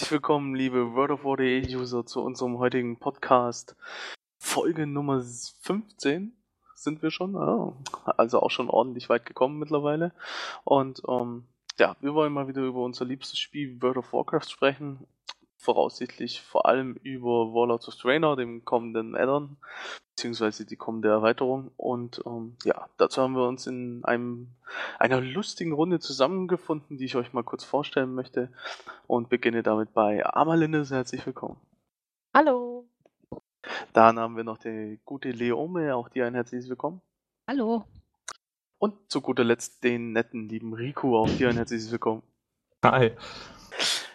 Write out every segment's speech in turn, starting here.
Herzlich willkommen, liebe World of War.de User, zu unserem heutigen Podcast. Folge Nummer 15 sind wir schon, also auch schon ordentlich weit gekommen mittlerweile. Und ähm, ja, wir wollen mal wieder über unser liebstes Spiel World of Warcraft sprechen voraussichtlich vor allem über Warlords of Draenor, dem kommenden Addon, beziehungsweise die kommende Erweiterung. Und ähm, ja, dazu haben wir uns in einem, einer lustigen Runde zusammengefunden, die ich euch mal kurz vorstellen möchte. Und beginne damit bei Amalinde. Herzlich willkommen. Hallo. Dann haben wir noch die gute Leome, auch dir ein herzliches Willkommen. Hallo. Und zu guter Letzt den netten, lieben Riku, auch dir ein herzliches Willkommen. Hi.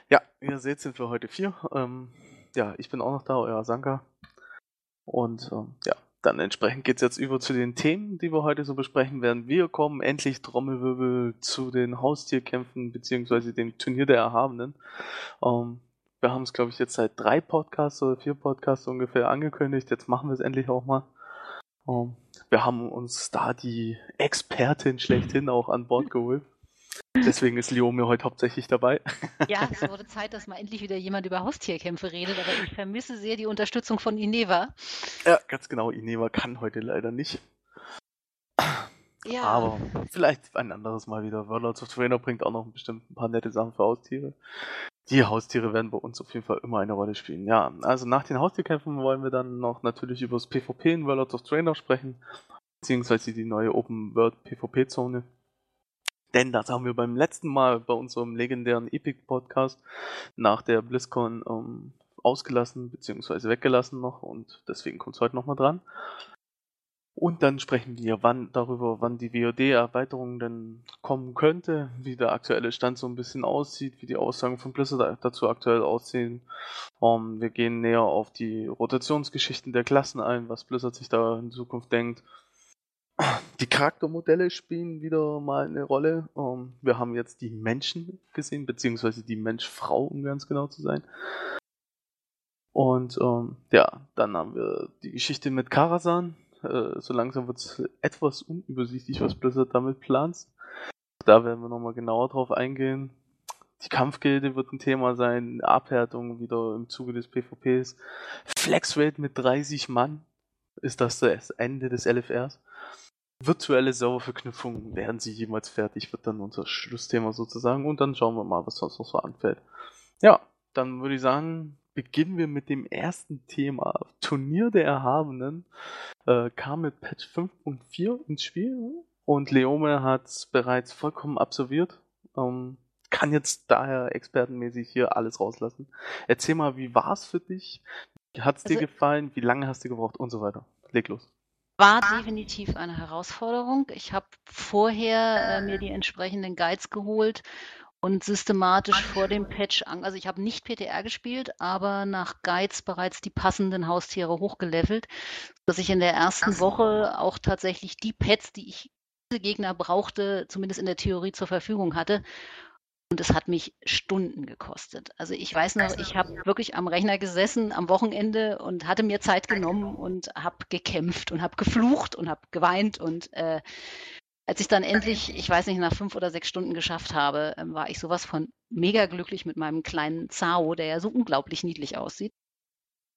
Ja, ihr seht, sind wir heute vier. Ähm, ja, ich bin auch noch da, euer Sanka. Und ähm, ja, dann entsprechend geht es jetzt über zu den Themen, die wir heute so besprechen werden. Wir kommen endlich Trommelwirbel zu den Haustierkämpfen beziehungsweise dem Turnier der Erhabenen. Ähm, wir haben es, glaube ich, jetzt seit drei Podcasts oder vier Podcasts ungefähr angekündigt. Jetzt machen wir es endlich auch mal. Ähm, wir haben uns da die Expertin schlechthin auch an Bord geholt. Deswegen ist Leo mir heute hauptsächlich dabei. Ja, es wurde Zeit, dass mal endlich wieder jemand über Haustierkämpfe redet, aber ich vermisse sehr die Unterstützung von Ineva. Ja, ganz genau. Ineva kann heute leider nicht. Ja. Aber vielleicht ein anderes Mal wieder. Warlords of Trainer bringt auch noch bestimmt ein paar nette Sachen für Haustiere. Die Haustiere werden bei uns auf jeden Fall immer eine Rolle spielen. Ja, also nach den Haustierkämpfen wollen wir dann noch natürlich über das PvP in Warlords of Trainer sprechen. Beziehungsweise die neue Open World PvP-Zone. Denn das haben wir beim letzten Mal bei unserem legendären Epic Podcast nach der BlizzCon ähm, ausgelassen bzw. weggelassen noch und deswegen kommt es heute nochmal dran. Und dann sprechen wir wann, darüber, wann die WOD-Erweiterung denn kommen könnte, wie der aktuelle Stand so ein bisschen aussieht, wie die Aussagen von Blizzard dazu aktuell aussehen. Um, ähm, wir gehen näher auf die Rotationsgeschichten der Klassen ein, was Blizzard sich da in Zukunft denkt. Die Charaktermodelle spielen wieder mal eine Rolle. Ähm, wir haben jetzt die Menschen gesehen, beziehungsweise die Mensch-Frau, um ganz genau zu sein. Und ähm, ja, dann haben wir die Geschichte mit Karasan. Äh, so langsam wird es etwas unübersichtlich, was Blizzard damit plant. Da werden wir nochmal genauer drauf eingehen. Die Kampfgilde wird ein Thema sein, Abhärtung wieder im Zuge des PvPs. Flexrate mit 30 Mann. Ist das das Ende des LFRs? Virtuelle Serververknüpfungen, werden sie jemals fertig, wird dann unser Schlussthema sozusagen und dann schauen wir mal, was sonst noch so anfällt. Ja, dann würde ich sagen, beginnen wir mit dem ersten Thema. Turnier der Erhabenen äh, kam mit Patch 5.4 ins Spiel und Leome hat es bereits vollkommen absolviert. Ähm, kann jetzt daher expertenmäßig hier alles rauslassen. Erzähl mal, wie war es für dich? Hat es also, dir gefallen? Wie lange hast du gebraucht? Und so weiter. Leg los. War definitiv eine Herausforderung. Ich habe vorher äh, mir die entsprechenden Guides geholt und systematisch vor dem Patch an. Also ich habe nicht PTR gespielt, aber nach Guides bereits die passenden Haustiere hochgelevelt, dass ich in der ersten Woche auch tatsächlich die Pets, die ich diese Gegner brauchte, zumindest in der Theorie zur Verfügung hatte. Und es hat mich Stunden gekostet. Also ich weiß noch, ich habe wirklich am Rechner gesessen am Wochenende und hatte mir Zeit genommen und habe gekämpft und habe geflucht und habe geweint. Und äh, als ich dann endlich, ich weiß nicht, nach fünf oder sechs Stunden geschafft habe, äh, war ich sowas von mega glücklich mit meinem kleinen Zao, der ja so unglaublich niedlich aussieht.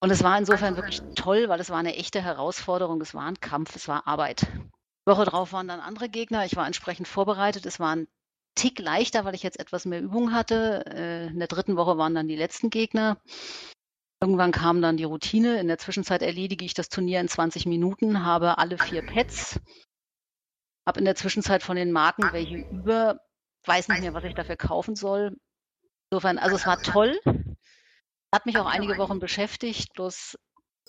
Und es war insofern wirklich toll, weil es war eine echte Herausforderung, es war ein Kampf, es war Arbeit. Woche drauf waren dann andere Gegner. Ich war entsprechend vorbereitet. Es waren Tick leichter, weil ich jetzt etwas mehr Übung hatte. Äh, in der dritten Woche waren dann die letzten Gegner. Irgendwann kam dann die Routine. In der Zwischenzeit erledige ich das Turnier in 20 Minuten, habe alle vier Pets, habe in der Zwischenzeit von den Marken welche über, weiß nicht mehr, was ich dafür kaufen soll. Insofern, also es war toll. Hat mich auch einige Wochen beschäftigt, bloß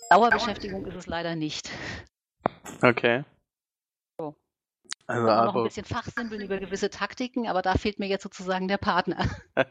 Dauerbeschäftigung ist es leider nicht. Okay. Also auch noch ein bisschen fachsimpeln über gewisse Taktiken, aber da fehlt mir jetzt sozusagen der Partner.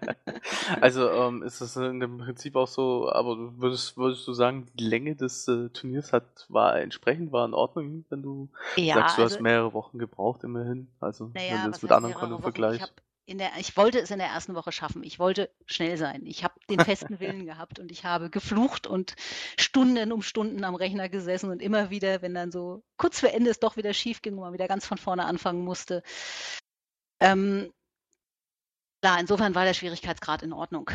also ähm, ist es dem Prinzip auch so, aber würdest, würdest du sagen, die Länge des äh, Turniers hat, war entsprechend, war in Ordnung, wenn du ja, sagst, du also, hast mehrere Wochen gebraucht immerhin. Also naja, wenn du es mit anderen Kunden vergleichst der, ich wollte es in der ersten Woche schaffen. Ich wollte schnell sein. Ich habe den festen Willen gehabt und ich habe geflucht und Stunden um Stunden am Rechner gesessen und immer wieder, wenn dann so kurz vor Ende es doch wieder schief ging und man wieder ganz von vorne anfangen musste. Ähm, klar, insofern war der Schwierigkeitsgrad in Ordnung.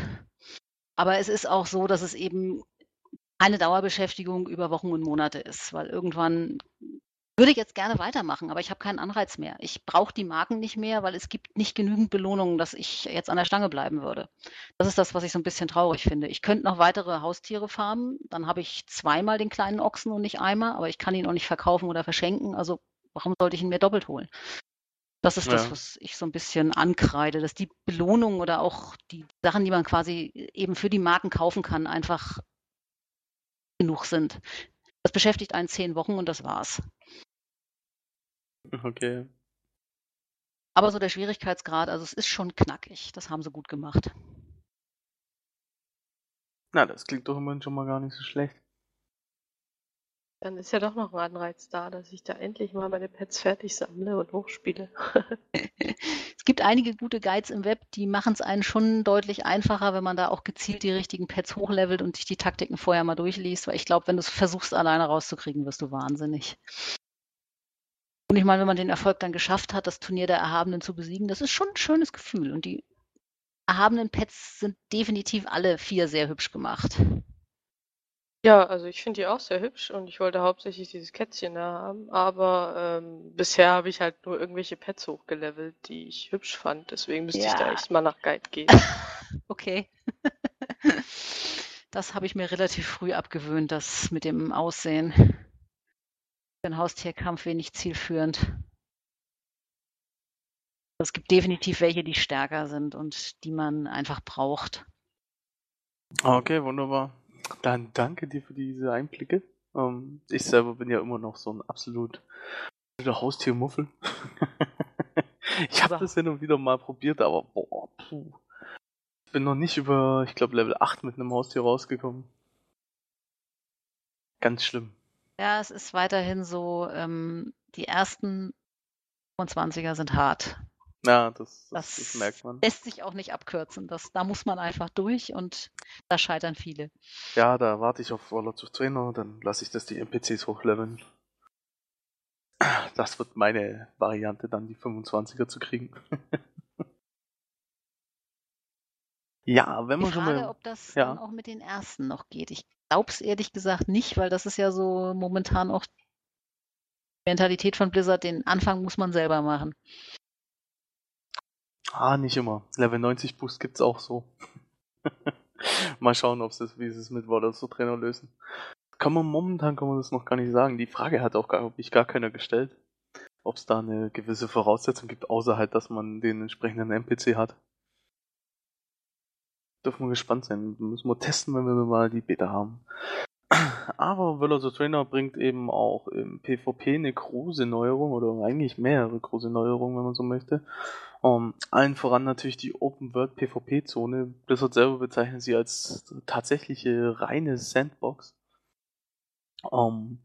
Aber es ist auch so, dass es eben eine Dauerbeschäftigung über Wochen und Monate ist, weil irgendwann würde ich jetzt gerne weitermachen, aber ich habe keinen Anreiz mehr. Ich brauche die Marken nicht mehr, weil es gibt nicht genügend Belohnungen, dass ich jetzt an der Stange bleiben würde. Das ist das, was ich so ein bisschen traurig finde. Ich könnte noch weitere Haustiere farmen, dann habe ich zweimal den kleinen Ochsen und nicht einmal, aber ich kann ihn auch nicht verkaufen oder verschenken. Also warum sollte ich ihn mir doppelt holen? Das ist ja. das, was ich so ein bisschen ankreide, dass die Belohnungen oder auch die Sachen, die man quasi eben für die Marken kaufen kann, einfach genug sind. Das beschäftigt einen zehn Wochen und das war's. Okay. Aber so der Schwierigkeitsgrad, also es ist schon knackig. Das haben sie gut gemacht. Na, das klingt doch immerhin schon mal gar nicht so schlecht. Dann ist ja doch noch ein Anreiz da, dass ich da endlich mal meine Pets fertig sammle und hochspiele. es gibt einige gute Guides im Web, die machen es einen schon deutlich einfacher, wenn man da auch gezielt die richtigen Pets hochlevelt und sich die Taktiken vorher mal durchliest, weil ich glaube, wenn du es versuchst, alleine rauszukriegen, wirst du wahnsinnig. Und ich meine, wenn man den Erfolg dann geschafft hat, das Turnier der Erhabenen zu besiegen, das ist schon ein schönes Gefühl. Und die erhabenen Pets sind definitiv alle vier sehr hübsch gemacht. Ja, also ich finde die auch sehr hübsch und ich wollte hauptsächlich dieses Kätzchen da haben, aber ähm, bisher habe ich halt nur irgendwelche Pets hochgelevelt, die ich hübsch fand. Deswegen müsste ich da echt mal nach Guide gehen. Okay. Das habe ich mir relativ früh abgewöhnt, das mit dem Aussehen. Für den Haustierkampf wenig zielführend. Es gibt definitiv welche, die stärker sind und die man einfach braucht. Okay, wunderbar. Dann danke dir für diese Einblicke. Ähm, ich selber bin ja immer noch so ein absolut Haustiermuffel. ich habe das hin und wieder mal probiert, aber boah, puh. Ich bin noch nicht über, ich glaube, Level 8 mit einem Haustier rausgekommen. Ganz schlimm. Ja, es ist weiterhin so, ähm, die ersten 25er sind hart. Ja, das, das, das, merkt man. Lässt sich auch nicht abkürzen. Das, da muss man einfach durch und da scheitern viele. Ja, da warte ich auf Warlords of Trainer, dann lasse ich das die NPCs hochleveln. Das wird meine Variante, dann die 25er zu kriegen. ja, wenn man Frage, schon mal. ob das ja. dann auch mit den ersten noch geht. Ich glaube es ehrlich gesagt nicht, weil das ist ja so momentan auch die Mentalität von Blizzard. Den Anfang muss man selber machen. Ah, nicht immer. Level 90 Boost gibt's auch so. Mal schauen, ob es wie sie es mit Water so Trainer lösen. Kann man momentan kann man das noch gar nicht sagen. Die Frage hat auch gar, ich gar keiner gestellt, ob es da eine gewisse Voraussetzung gibt, außer halt, dass man den entsprechenden NPC hat. Dürfen wir gespannt sein. Müssen wir testen, wenn wir mal die Beta haben. Aber Will the Trainer bringt eben auch im PvP eine große Neuerung oder eigentlich mehrere große Neuerungen, wenn man so möchte. Um, allen voran natürlich die Open World PvP Zone. Blizzard selber bezeichnet sie als tatsächliche reine Sandbox. Um,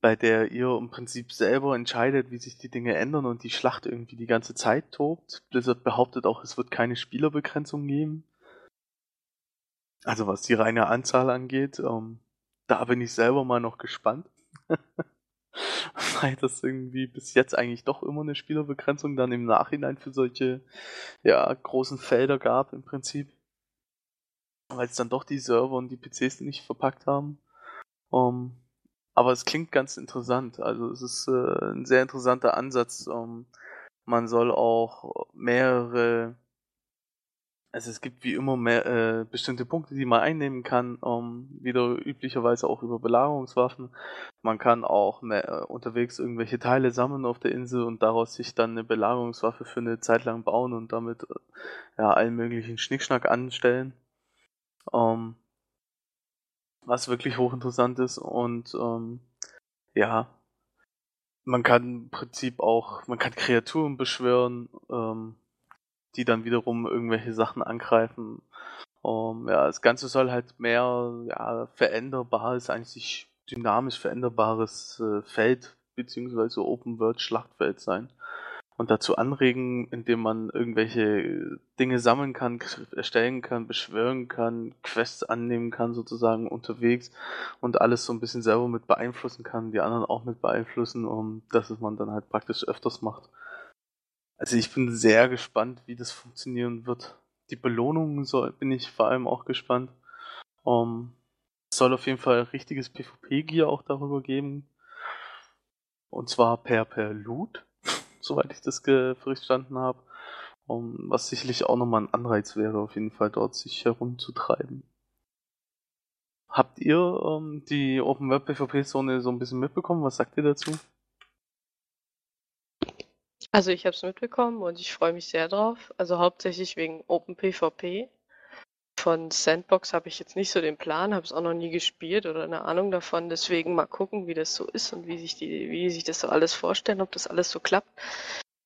bei der ihr im Prinzip selber entscheidet, wie sich die Dinge ändern und die Schlacht irgendwie die ganze Zeit tobt. Blizzard behauptet auch, es wird keine Spielerbegrenzung geben. Also was die reine Anzahl angeht. Um, da bin ich selber mal noch gespannt. Weil das irgendwie bis jetzt eigentlich doch immer eine Spielerbegrenzung dann im Nachhinein für solche ja, großen Felder gab im Prinzip. Weil es dann doch die Server und die PCs nicht verpackt haben. Um, aber es klingt ganz interessant. Also es ist äh, ein sehr interessanter Ansatz. Um, man soll auch mehrere also es gibt wie immer mehr äh, bestimmte Punkte, die man einnehmen kann, um, wieder üblicherweise auch über Belagerungswaffen. Man kann auch mehr, äh, unterwegs irgendwelche Teile sammeln auf der Insel und daraus sich dann eine Belagerungswaffe für eine Zeit lang bauen und damit äh, ja allen möglichen Schnickschnack anstellen. Um, was wirklich hochinteressant ist und ähm, ja, man kann im Prinzip auch, man kann Kreaturen beschwören, ähm, die dann wiederum irgendwelche Sachen angreifen. Um, ja, das Ganze soll halt mehr ja, veränderbares, eigentlich dynamisch veränderbares äh, Feld beziehungsweise Open World Schlachtfeld sein. Und dazu anregen, indem man irgendwelche Dinge sammeln kann, erstellen kann, beschwören kann, Quests annehmen kann sozusagen unterwegs und alles so ein bisschen selber mit beeinflussen kann, die anderen auch mit beeinflussen, um dass es man dann halt praktisch öfters macht. Also ich bin sehr gespannt, wie das funktionieren wird. Die Belohnungen soll, bin ich vor allem auch gespannt. Um, es soll auf jeden Fall richtiges PvP-Gear auch darüber geben. Und zwar per, per Loot, soweit ich das verstanden habe. Um, was sicherlich auch nochmal ein Anreiz wäre, auf jeden Fall dort sich herumzutreiben. Habt ihr ähm, die Open Web PvP Zone so ein bisschen mitbekommen? Was sagt ihr dazu? Also ich habe es mitbekommen und ich freue mich sehr drauf. Also hauptsächlich wegen Open PvP. Von Sandbox habe ich jetzt nicht so den Plan, habe es auch noch nie gespielt oder eine Ahnung davon. Deswegen mal gucken, wie das so ist und wie sich die, wie sich das so alles vorstellen, ob das alles so klappt.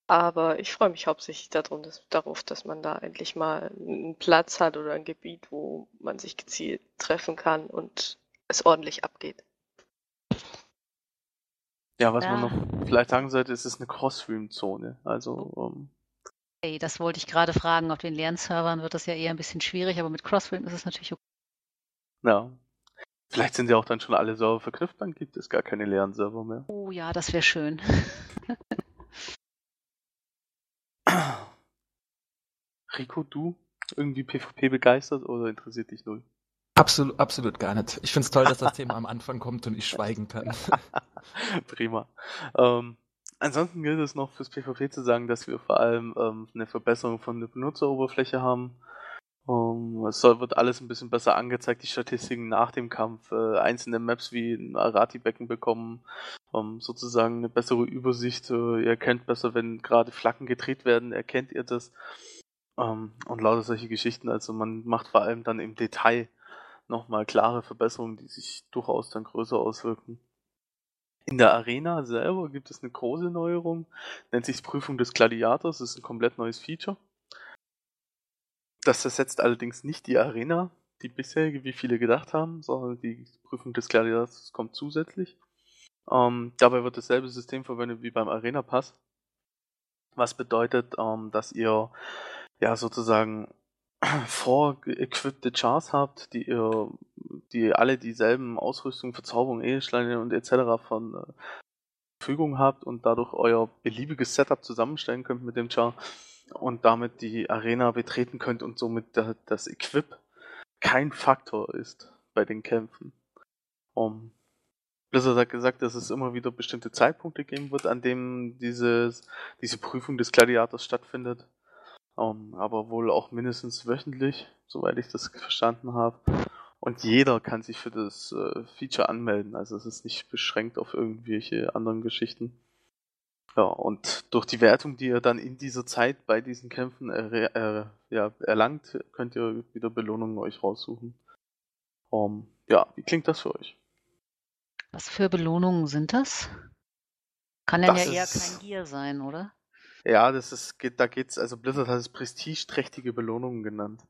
Aber ich freue mich hauptsächlich darum, dass, darauf, dass man da endlich mal einen Platz hat oder ein Gebiet, wo man sich gezielt treffen kann und es ordentlich abgeht. Ja, was ja. man noch vielleicht sagen sollte, ist es eine Cross-Stream-Zone. Also. Ähm, hey, das wollte ich gerade fragen. Auf den Lernservern wird das ja eher ein bisschen schwierig, aber mit Crossfilm ist es natürlich okay. Ja. Vielleicht sind ja auch dann schon alle Server verknüpft, dann gibt es gar keine leeren Server mehr. Oh ja, das wäre schön. Rico, du irgendwie PvP begeistert oder interessiert dich null? Absolut, absolut gar nicht. Ich finde es toll, dass das Thema am Anfang kommt und ich schweigen kann. Prima. Ähm, ansonsten gilt es noch fürs PvP zu sagen, dass wir vor allem ähm, eine Verbesserung von der Benutzeroberfläche haben. Um, ähm, es soll, wird alles ein bisschen besser angezeigt, die Statistiken nach dem Kampf, äh, einzelne Maps wie ein Arati-Becken bekommen, um, sozusagen eine bessere Übersicht. Äh, ihr erkennt besser, wenn gerade Flaggen gedreht werden, erkennt ihr das. Um, und lauter solche Geschichten. Also man macht vor allem dann im Detail nochmal klare Verbesserungen, die sich durchaus dann größer auswirken. In der Arena selber gibt es eine große Neuerung, nennt sich Prüfung des Gladiators, das ist ein komplett neues Feature. Das ersetzt allerdings nicht die Arena, die bisherige, wie viele gedacht haben, sondern die Prüfung des Gladiators kommt zusätzlich. Ähm, dabei wird dasselbe System verwendet wie beim Arena Pass, was bedeutet, ähm, dass ihr ja sozusagen vorgequippte Chars habt, die ihr, die alle dieselben Ausrüstung, Verzauberung, Eheschleine und etc. von äh, Verfügung habt und dadurch euer beliebiges Setup zusammenstellen könnt mit dem Char und damit die Arena betreten könnt und somit da, das Equip kein Faktor ist bei den Kämpfen. Um, Blizzard hat gesagt, dass es immer wieder bestimmte Zeitpunkte geben wird, an denen diese Prüfung des Gladiators stattfindet. Um, aber wohl auch mindestens wöchentlich, soweit ich das verstanden habe. Und jeder kann sich für das äh, Feature anmelden. Also es ist nicht beschränkt auf irgendwelche anderen Geschichten. Ja, und durch die Wertung, die ihr dann in dieser Zeit bei diesen Kämpfen er, er, ja, erlangt, könnt ihr wieder Belohnungen euch raussuchen. Um, ja, wie klingt das für euch? Was für Belohnungen sind das? Kann das ja eher kein Gear sein, oder? Ja, das ist, geht, da geht's, also Blizzard hat es prestigeträchtige Belohnungen genannt.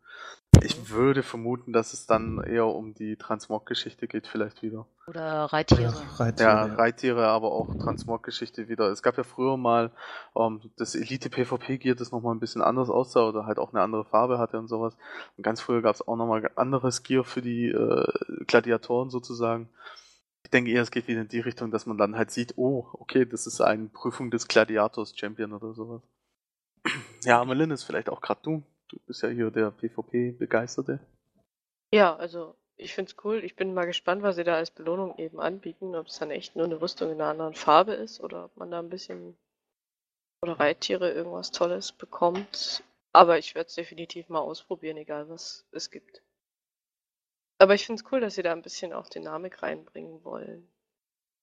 Ich würde vermuten, dass es dann eher um die Transmog-Geschichte geht, vielleicht wieder. Oder Reittiere. Reittiere ja, Reittiere, aber auch Transmog-Geschichte wieder. Es gab ja früher mal um, ähm, das Elite-PvP-Gear, das nochmal ein bisschen anders aussah oder halt auch eine andere Farbe hatte und sowas. Und ganz früher gab es auch nochmal anderes Gear für die äh, Gladiatoren sozusagen. Ich denke eher, es geht wieder in die Richtung, dass man dann halt sieht, oh, okay, das ist eine Prüfung des Gladiators Champion oder sowas. Ja, Melin ist vielleicht auch gerade du. Du bist ja hier der PvP-Begeisterte. Ja, also ich finde es cool. Ich bin mal gespannt, was sie da als Belohnung eben anbieten. Ob es dann echt nur eine Rüstung in einer anderen Farbe ist oder ob man da ein bisschen oder Reittiere irgendwas Tolles bekommt. Aber ich werde es definitiv mal ausprobieren, egal was es gibt. Aber ich finde es cool, dass sie da ein bisschen auch Dynamik reinbringen wollen.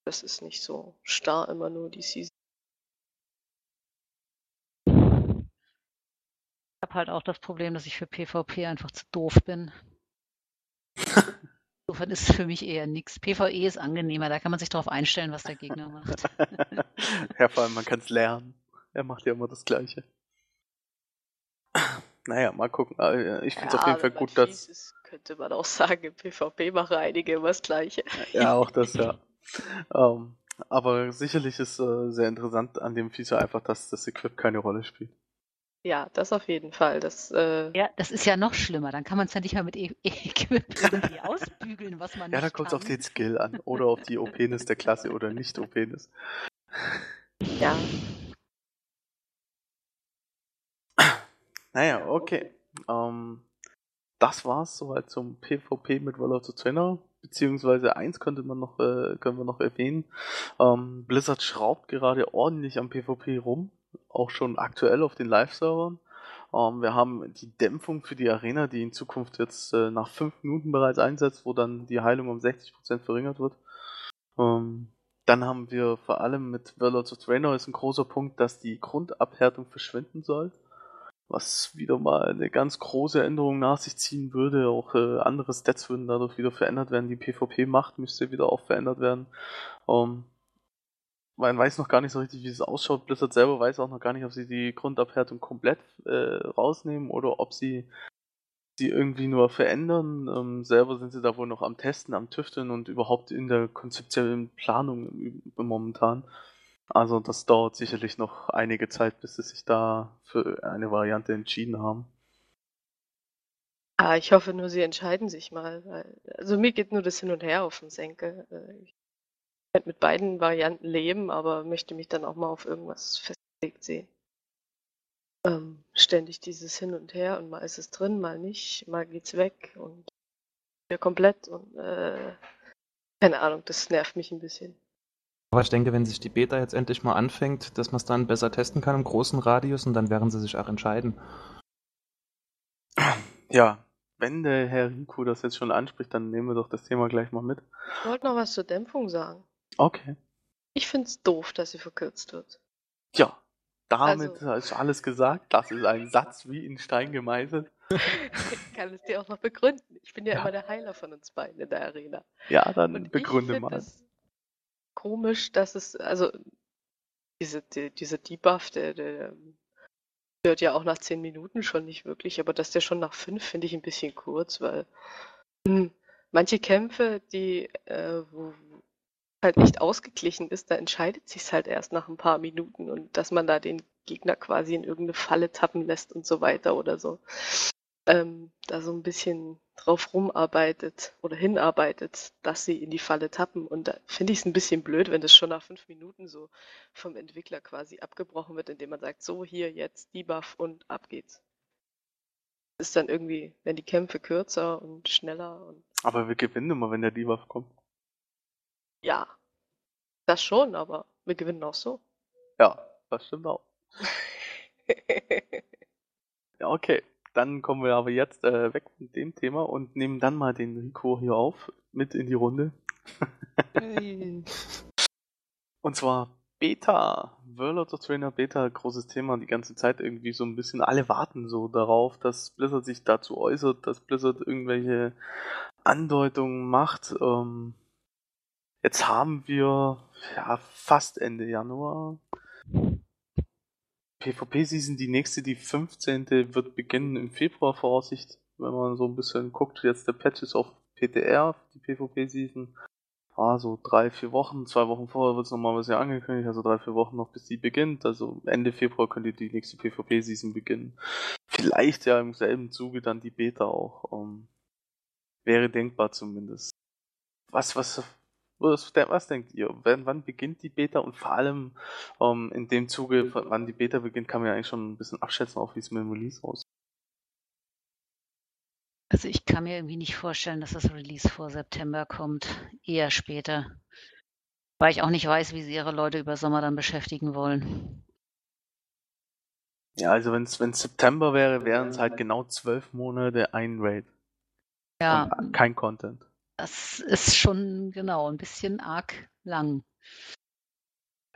Das ist nicht so starr immer nur die Season. Ich habe halt auch das Problem, dass ich für PvP einfach zu doof bin. Insofern ist es für mich eher nichts. PvE ist angenehmer, da kann man sich darauf einstellen, was der Gegner macht. ja, vor allem, man kann es lernen. Er macht ja immer das Gleiche. Naja, mal gucken. Äh, ich finde es ja, auf jeden Fall gut, dass. Könnte man auch sagen, im PvP machen einige immer das Gleiche. Ja, auch das, ja. um, ähm, aber sicherlich ist äh, sehr interessant an dem Feature einfach, dass das Equip keine Rolle spielt. Ja, das auf jeden Fall. Das, äh... Ja, das ist ja noch schlimmer. Dann kann man es ja nicht mal mit e Equip irgendwie ausbügeln, was man Ja, da kommt es auf den Skill an. Oder auf die OPness der Klasse oder nicht OPness. Ja. Naja, okay. Um, ähm, das war's soweit zum PvP mit World of the Trainer. Beziehungsweise eins könnte man noch, äh, können wir noch erwähnen. Ähm, Blizzard schraubt gerade ordentlich am PvP rum, auch schon aktuell auf den Live-Servern. Ähm, wir haben die Dämpfung für die Arena, die in Zukunft jetzt äh, nach 5 Minuten bereits einsetzt, wo dann die Heilung um 60% verringert wird. Ähm, dann haben wir vor allem mit Warlords of Draenor ist ein großer Punkt, dass die Grundabhärtung verschwinden soll. Was wieder mal eine ganz große Änderung nach sich ziehen würde. Auch äh, andere Stats würden dadurch wieder verändert werden. Die PvP-Macht müsste wieder auch verändert werden. Ähm, man weiß noch gar nicht so richtig, wie es ausschaut. Blizzard selber weiß auch noch gar nicht, ob sie die Grundabhärtung komplett äh, rausnehmen oder ob sie sie irgendwie nur verändern. Ähm, selber sind sie da wohl noch am Testen, am Tüfteln und überhaupt in der konzeptionellen Planung momentan. Also das dauert sicherlich noch einige Zeit, bis sie sich da für eine Variante entschieden haben. Ah, ich hoffe nur, sie entscheiden sich mal. Weil, also mir geht nur das Hin und Her auf den Senkel. Äh, ich könnte mit beiden Varianten leben, aber möchte mich dann auch mal auf irgendwas festgelegt sehen. Ähm, ständig dieses Hin und Her und mal ist es drin, mal nicht, mal geht's weg und wieder komplett und äh, keine Ahnung, das nervt mich ein bisschen. Aber ich denke, wenn sich die Beta jetzt endlich mal anfängt, dass man es dann besser testen kann im großen Radius und dann werden sie sich auch entscheiden. Ja, wenn der Herr Riku das jetzt schon anspricht, dann nehmen wir doch das Thema gleich mal mit. Ich wollte noch was zur Dämpfung sagen. Okay. Ich finde es doof, dass sie verkürzt wird. Ja, damit also, ist alles gesagt. Das ist ein Satz wie in Stein gemeißelt. ich kann es dir auch noch begründen. Ich bin ja, ja, immer der Heiler von uns beiden in der Arena. Ja, dann Und begründe ich mal. Es komisch, dass es, also diese, die, dieser Debuff, der, der hört ja auch nach 10 Minuten schon nicht wirklich, aber dass der schon nach 5 finde ich ein bisschen kurz, weil mh, hm, manche Kämpfe, die, äh, wo, halt nicht ausgeglichen ist, da entscheidet sich halt erst nach ein paar Minuten und dass man da den Gegner quasi in irgendeine Falle tappen lässt und so weiter oder so. Ähm, da so ein bisschen drauf rumarbeitet oder hinarbeitet, dass sie in die Falle tappen. Und da finde ich es ein bisschen blöd, wenn das schon nach fünf Minuten so vom Entwickler quasi abgebrochen wird, indem man sagt, so hier jetzt Debuff und ab geht's. Ist dann irgendwie, wenn die Kämpfe kürzer und schneller und. Aber wir gewinnen immer, wenn der Debuff kommt. Ja, das schon, aber wir gewinnen auch so. Ja, das stimmt auch. ja, okay. Dann kommen wir aber jetzt äh, weg von dem Thema und nehmen dann mal den Rico hier auf, mit in die Runde. und zwar Beta. World of Trainer Beta, großes Thema die ganze Zeit irgendwie so ein bisschen. Alle warten so darauf, dass Blizzard sich dazu äußert, dass Blizzard irgendwelche Andeutungen macht. Ähm, Jetzt haben wir ja fast Ende Januar. PvP-Season, die nächste, die 15. wird beginnen im Februar Voraussicht, wenn man so ein bisschen guckt. Jetzt der Patch ist auf PTR, die PvP-Season. Ah, so drei, vier Wochen, zwei Wochen vorher wird es nochmal was ja angekündigt, also drei, vier Wochen noch bis die beginnt. Also Ende Februar könnte die nächste PvP-Season beginnen. Vielleicht ja im selben Zuge dann die Beta auch. Ähm, wäre denkbar zumindest. Was, was, was, was denkt ihr? Wann, wann, beginnt die Beta? Und vor allem ähm, in dem Zuge, wann die Beta beginnt, kann man ja eigentlich schon ein bisschen abschätzen, auch wie es mit dem Release aussieht. Also ich kann mir irgendwie nicht vorstellen, dass das Release vor September kommt. Eher später. Weil ich auch nicht weiß, wie sie ihre Leute über Sommer dann beschäftigen wollen. Ja, also wenn es September wäre, wären es halt genau zwölf Monate ein Raid. Ja. Und kein Content. Das ist schon genau ein bisschen arg lang.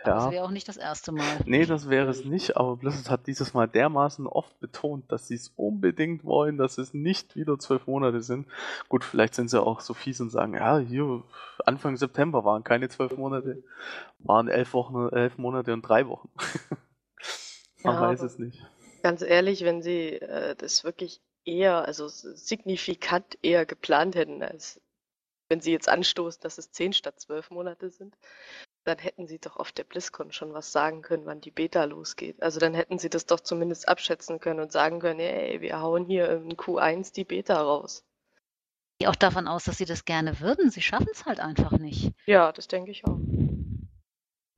Ja. Das wäre auch nicht das erste Mal. Nee, das wäre es nicht, aber Blizzard hat dieses Mal dermaßen oft betont, dass sie es unbedingt wollen, dass es nicht wieder zwölf Monate sind. Gut, vielleicht sind sie auch so fies und sagen, ja, hier, Anfang September waren keine zwölf Monate, waren elf Wochen, elf Monate und drei Wochen. Man ja, weiß es nicht. Ganz ehrlich, wenn sie äh, das wirklich eher, also signifikant eher geplant hätten, als wenn sie jetzt anstoßen, dass es zehn statt zwölf Monate sind, dann hätten sie doch auf der BlizzCon schon was sagen können, wann die Beta losgeht. Also dann hätten sie das doch zumindest abschätzen können und sagen können, ey, wir hauen hier in Q1 die Beta raus. Ich gehe auch davon aus, dass sie das gerne würden. Sie schaffen es halt einfach nicht. Ja, das denke ich auch.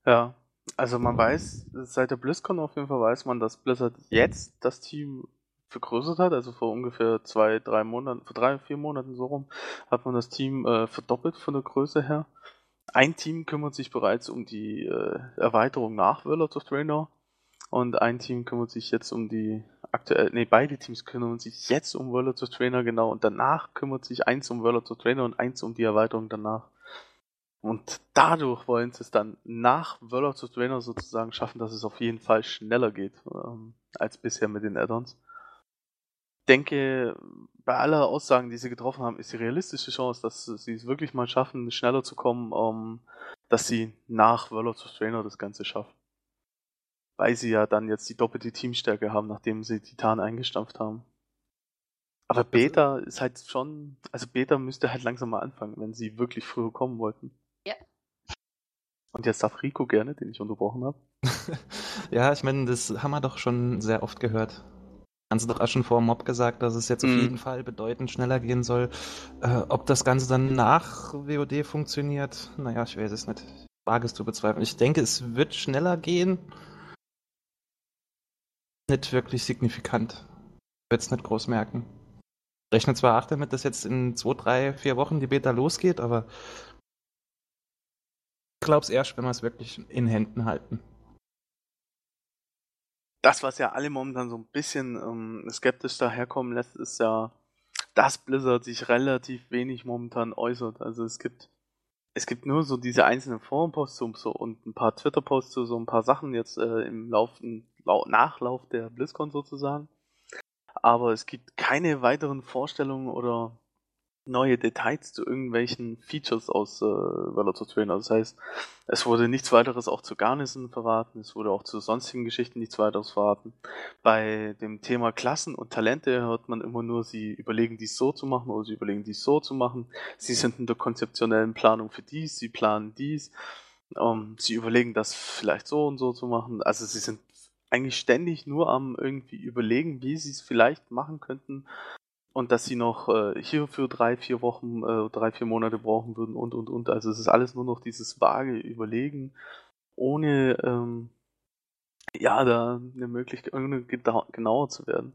Ja, also man weiß, seit der BlizzCon auf jeden Fall weiß man, dass Blizzard jetzt das Team vergrößert hat, also vor ungefähr zwei, drei Monaten, vor drei, vier Monaten so rum, hat man das Team äh, verdoppelt von der Größe her. Ein Team kümmert sich bereits um die äh, Erweiterung nach World of Trainer und ein Team kümmert sich jetzt um die aktuell, nee, beide Teams kümmern sich jetzt um World of Trainer genau und danach kümmert sich eins um World of Trainer und eins um die Erweiterung danach. Und dadurch wollen sie es dann nach World of Trainer sozusagen schaffen, dass es auf jeden Fall schneller geht ähm, als bisher mit den Add-ons denke, bei aller Aussagen, die sie getroffen haben, ist die realistische Chance, dass sie es wirklich mal schaffen, schneller zu kommen, um, dass sie nach World of Trainer das Ganze schaffen. Weil sie ja dann jetzt die doppelte Teamstärke haben, nachdem sie Titan eingestampft haben. Aber Beta ist halt schon, also Beta müsste halt langsam mal anfangen, wenn sie wirklich früher kommen wollten. Ja. Und jetzt darf Rico gerne, den ich unterbrochen habe. ja, ich meine, das haben wir doch schon sehr oft gehört. Ganze doch auch schon vor Mob gesagt, dass es jetzt mhm. auf jeden Fall bedeutend schneller gehen soll. Äh, ob das Ganze dann nach WOD funktioniert, naja, ich weiß es nicht. Ich wage es zu bezweifeln. Ich denke, es wird schneller gehen. Nicht wirklich signifikant. Wird es nicht groß merken. Ich rechne zwar auch damit, dass jetzt in zwei, drei, vier Wochen die Beta losgeht, aber ich glaube es erst, wenn wir es wirklich in Händen halten das, was ja alle momentan so ein bisschen ähm, skeptisch daherkommen lässt, ist ja, dass Blizzard sich relativ wenig momentan äußert. Also es gibt es gibt nur so diese einzelnen Forenposts so, und ein paar Twitter-Posts zu so ein paar Sachen jetzt äh, im Lauf, Nachlauf der BlizzCon sozusagen. Aber es gibt keine weiteren Vorstellungen oder neue Details zu irgendwelchen Features aus äh, Valor Trainer. Das heißt, es wurde nichts weiteres auch zu Garnison verraten, es wurde auch zu sonstigen Geschichten nichts weiteres verraten. Bei dem Thema Klassen und Talente hört man immer nur, sie überlegen dies so zu machen oder sie überlegen dies so zu machen. Sie sind in der konzeptionellen Planung für dies, sie planen dies. Ähm, sie überlegen das vielleicht so und so zu machen. Also sie sind eigentlich ständig nur am irgendwie überlegen, wie sie es vielleicht machen könnten, und dass sie noch äh, hierfür drei, vier Wochen, äh, drei, vier Monate brauchen würden und und und. Also es ist alles nur noch dieses vage Überlegen, ohne ähm, ja, da eine Möglichkeit, genauer zu werden.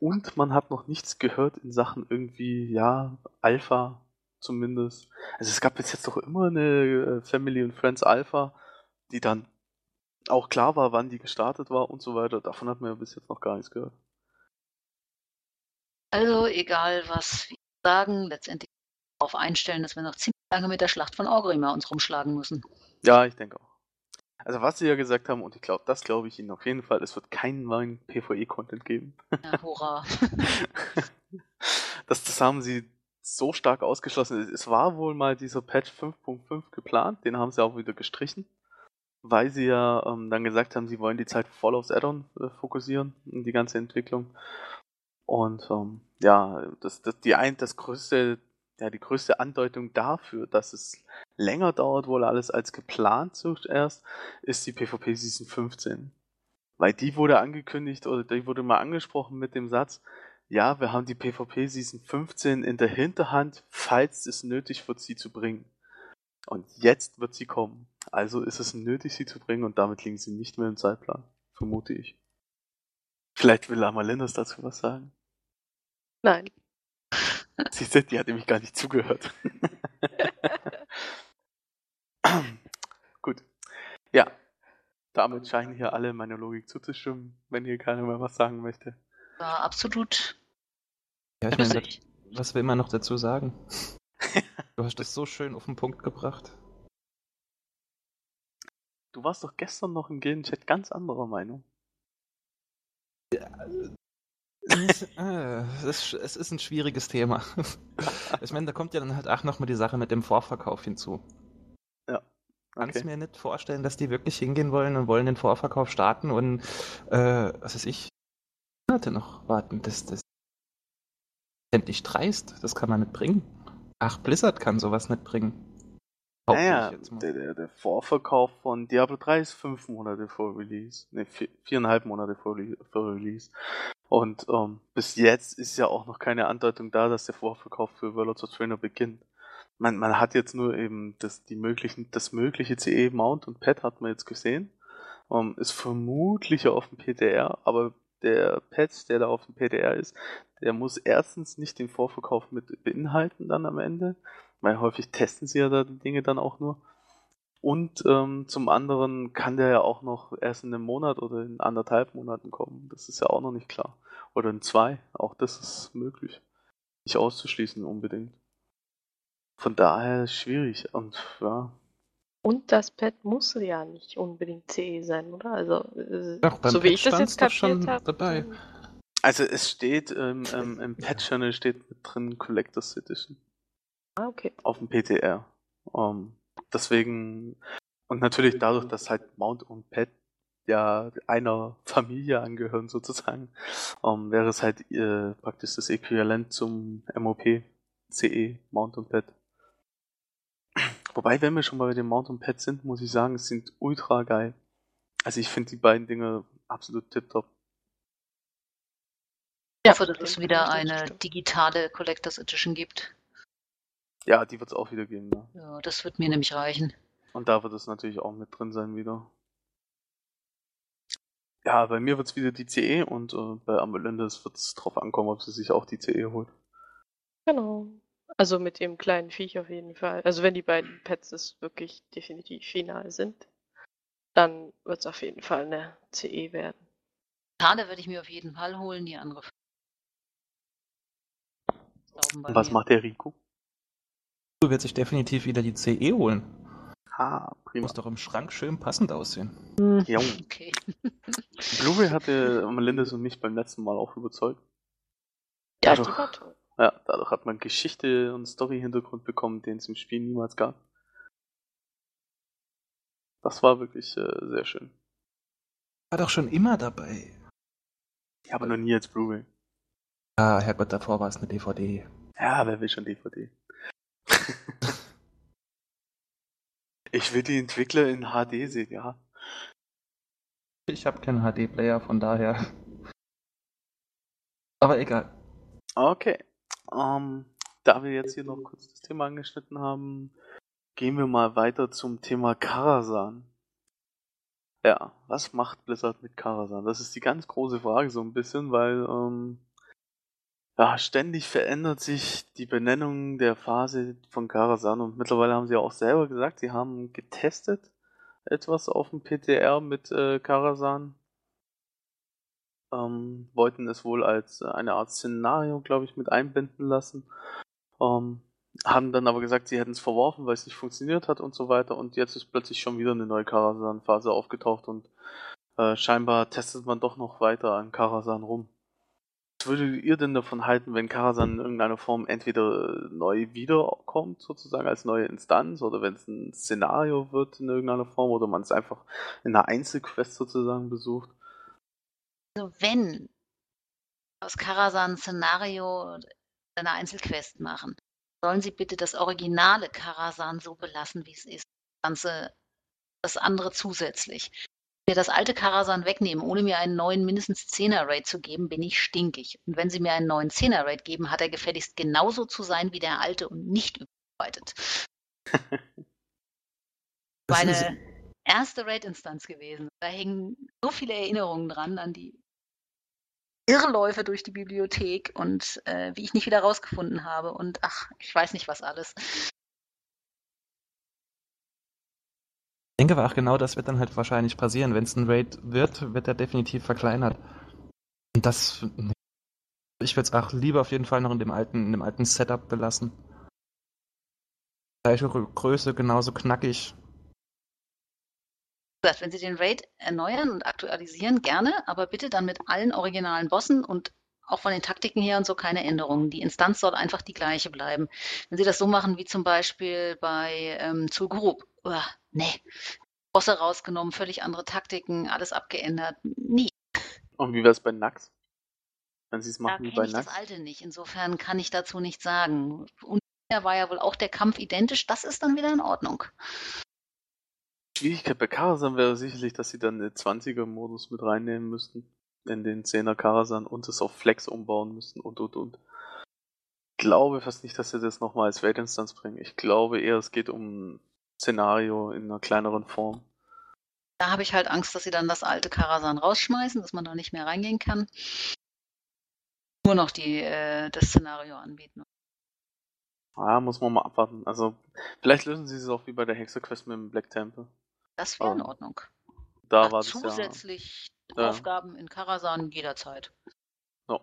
Und man hat noch nichts gehört in Sachen irgendwie, ja, Alpha zumindest. Also es gab bis jetzt doch immer eine äh, Family and Friends Alpha, die dann auch klar war, wann die gestartet war und so weiter. Davon hat man ja bis jetzt noch gar nichts gehört. Also egal, was wir sagen, letztendlich darauf einstellen, dass wir noch ziemlich lange mit der Schlacht von Orgrimmar uns rumschlagen müssen. Ja, ich denke auch. Also was sie ja gesagt haben, und ich glaube, das glaube ich Ihnen auf jeden Fall, es wird keinen neuen PvE-Content geben. Ja, hurra. das, das haben sie so stark ausgeschlossen. Es war wohl mal dieser Patch 5.5 geplant, den haben sie auch wieder gestrichen, weil sie ja ähm, dann gesagt haben, sie wollen die Zeit voll aufs Addon äh, fokussieren, die ganze Entwicklung. Und ähm, ja, das, das, die ein, das größte, ja, die größte Andeutung dafür, dass es länger dauert wohl alles als geplant zuerst, ist die PvP Season 15. Weil die wurde angekündigt oder die wurde mal angesprochen mit dem Satz, ja, wir haben die PvP Season 15 in der Hinterhand, falls es nötig wird, sie zu bringen. Und jetzt wird sie kommen. Also ist es nötig, sie zu bringen und damit liegen sie nicht mehr im Zeitplan, vermute ich. Vielleicht will Amalindus dazu was sagen. Nein. Siehst du, die hat nämlich gar nicht zugehört. Gut. Ja. Damit scheinen hier alle meiner Logik zuzustimmen, wenn hier keiner mehr was sagen möchte. Ja, absolut. Ja, ich meine, was will man noch dazu sagen? du hast das so schön auf den Punkt gebracht. Du warst doch gestern noch im Game-Chat ganz anderer Meinung. Ja, äh, es, ist, es ist ein schwieriges Thema. Ich meine, da kommt ja dann halt auch nochmal die Sache mit dem Vorverkauf hinzu. Ja. Okay. Kannst mir nicht vorstellen, dass die wirklich hingehen wollen und wollen den Vorverkauf starten und, äh, was weiß ich, Monate noch warten. Das, das endlich dreist. Das kann man nicht bringen. Ach, Blizzard kann sowas nicht bringen. Naja, der, der, der, Vorverkauf von Diablo 3 ist fünf Monate vor Release. Ne, vier, viereinhalb Monate vor, vor Release. Und ähm, bis jetzt ist ja auch noch keine Andeutung da, dass der Vorverkauf für World of Trainer beginnt. Man, man hat jetzt nur eben das, die möglichen, das mögliche CE-Mount und Pad hat man jetzt gesehen. Ähm, ist vermutlich auf dem PTR, aber der Patch, der da auf dem PDR ist, der muss erstens nicht den Vorverkauf mit beinhalten dann am Ende, weil häufig testen sie ja da die Dinge dann auch nur. Und ähm, zum anderen kann der ja auch noch erst in einem Monat oder in anderthalb Monaten kommen. Das ist ja auch noch nicht klar. Oder in zwei. Auch das ist möglich. Nicht auszuschließen unbedingt. Von daher schwierig. Und ja. Und das Pad muss ja nicht unbedingt CE sein, oder? Also, äh, Doch, so wie ich das jetzt kapiert habe. dabei. Also es steht ähm, ähm, im Patch-Channel steht mit drin Collectors Edition. Ah, okay. Auf dem PTR. Um, ähm, deswegen, und natürlich dadurch, dass halt Mount und Pad ja einer Familie angehören sozusagen, um, ähm, wäre es halt äh, praktisch das Äquivalent zum MOP CE Mount und Pad. Wobei, wenn wir schon bei dem Mount und Pad sind, muss ich sagen, es sind ultra geil. Also ich finde die beiden Dinge absolut tipptopp. Ich hoffe, dass es wieder eine digitale Collectors Edition gibt. Ja, die wird es auch wieder geben. Ja. ja, das wird mir nämlich reichen. Und da wird es natürlich auch mit drin sein wieder. Ja, bei mir wird es wieder die CE und äh, bei Amelindes wird es drauf ankommen, ob sie sich auch die CE holt. Genau. Also mit dem kleinen Viech auf jeden Fall. Also wenn die beiden Pets wirklich definitiv final sind, dann wird es auf jeden Fall eine CE werden. Schade würde ich mir auf jeden Fall holen, die andere. Und was mir. macht der Rico? Du wird sich definitiv wieder die CE holen. Ah, prima. Muss doch im Schrank schön passend aussehen. Ja. Okay. Blu-ray hatte Melindas und mich beim letzten Mal auch überzeugt. Ja, dadurch, die war toll. Ja, dadurch hat man Geschichte und Story-Hintergrund bekommen, den es im Spiel niemals gab. Das war wirklich äh, sehr schön. War doch schon immer dabei. Ja, aber noch nie als Blu-ray. Ah, Herrgott, davor war es eine DVD. Ja, wer will schon DVD? ich will die Entwickler in HD sehen, ja. Ich habe keinen HD-Player, von daher. Aber egal. Okay. Ähm, da wir jetzt hier noch kurz das Thema angeschnitten haben, gehen wir mal weiter zum Thema Karasan. Ja, was macht Blizzard mit Karasan? Das ist die ganz große Frage so ein bisschen, weil ähm, ja, ständig verändert sich die Benennung der Phase von Karasan und mittlerweile haben sie auch selber gesagt, sie haben getestet etwas auf dem PTR mit äh, Karasan ähm, wollten es wohl als äh, eine Art Szenario, glaube ich, mit einbinden lassen. Ähm, haben dann aber gesagt, sie hätten es verworfen, weil es nicht funktioniert hat und so weiter. Und jetzt ist plötzlich schon wieder eine neue Karasan-Phase aufgetaucht und äh, scheinbar testet man doch noch weiter an Karasan rum. Was würdet ihr denn davon halten, wenn Karasan in irgendeiner Form entweder neu wiederkommt, sozusagen als neue Instanz, oder wenn es ein Szenario wird in irgendeiner Form, oder man es einfach in einer Einzelquest sozusagen besucht? Also wenn aus Karasan ein Szenario eine Einzelquest machen, sollen sie bitte das originale Karasan so belassen, wie es ist. Das Ganze, das andere zusätzlich. Mir das alte Karasan wegnehmen, ohne mir einen neuen mindestens 10er Rate zu geben, bin ich stinkig. Und wenn sie mir einen neuen 10er Rate geben, hat er gefälligst genauso zu sein wie der alte und nicht überarbeitet. Meine erste Raid-Instanz gewesen. Da hängen so viele Erinnerungen dran an die Irrläufe durch die Bibliothek und äh, wie ich nicht wieder rausgefunden habe und ach, ich weiß nicht was alles. Denke aber auch genau das wird dann halt wahrscheinlich passieren. Wenn es ein Raid wird, wird er definitiv verkleinert. Und das. Ich würde es auch lieber auf jeden Fall noch in dem alten, in dem alten Setup belassen. Gleiche Größe, genauso knackig wenn Sie den Raid erneuern und aktualisieren, gerne, aber bitte dann mit allen originalen Bossen und auch von den Taktiken her und so keine Änderungen. Die Instanz soll einfach die gleiche bleiben. Wenn Sie das so machen wie zum Beispiel bei ähm, Zulgroup, oh, nee, Bosse rausgenommen, völlig andere Taktiken, alles abgeändert, nie. Und wie wäre es bei Nax? Wenn Sie es machen da wie bei ich Nax? das alte nicht, insofern kann ich dazu nichts sagen. Und da war ja wohl auch der Kampf identisch, das ist dann wieder in Ordnung. Schwierigkeit bei Karasan wäre sicherlich, dass sie dann den 20er-Modus mit reinnehmen müssten. In den 10er Karasan und es auf Flex umbauen müssten und und und. Ich glaube fast nicht, dass sie das nochmal als Weltinstanz bringen. Ich glaube eher, es geht um Szenario in einer kleineren Form. Da habe ich halt Angst, dass sie dann das alte Karasan rausschmeißen, dass man da nicht mehr reingehen kann. Nur noch die, äh, das Szenario anbieten. Ah, muss man mal abwarten. Also, vielleicht lösen sie es auch wie bei der Hexerquest mit dem Black Temple. Das wäre in Ordnung. Da Ach, war zusätzlich ja. Aufgaben in Karasan jederzeit. No.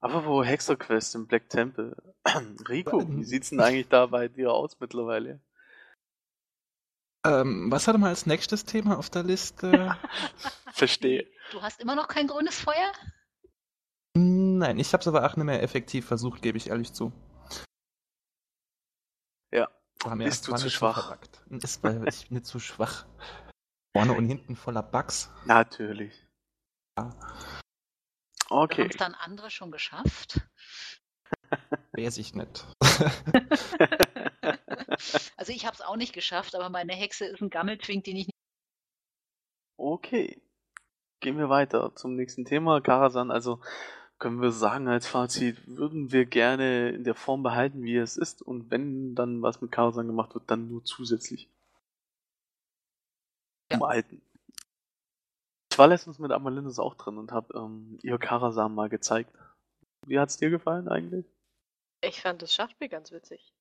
Aber wo Hexerquest im Black Temple? Rico, wie sieht's denn eigentlich da bei dir aus mittlerweile? Ähm, was hatte man als nächstes Thema auf der Liste? Verstehe. Du hast immer noch kein grünes Feuer? Nein, ich habe es aber auch nicht mehr effektiv versucht, gebe ich ehrlich zu. Ja. War mir Bist du zu schwach? Ist, weil ich bin nicht zu schwach. Vorne und hinten voller Bugs. Natürlich. Ja. Okay. Haben es dann andere schon geschafft? Weiß ich nicht. also ich habe es auch nicht geschafft, aber meine Hexe ist ein Gammeltwink, den ich nicht. Okay. Gehen wir weiter zum nächsten Thema. Karasan, also können wir sagen als Fazit, würden wir gerne in der Form behalten, wie es ist und wenn dann was mit Karasan gemacht wird, dann nur zusätzlich. Ja. Umhalten. Ich war letztens mit Amalindus auch drin und habe ähm, ihr Karasan mal gezeigt. Wie hat's dir gefallen eigentlich? Ich fand das Schachspiel ganz witzig.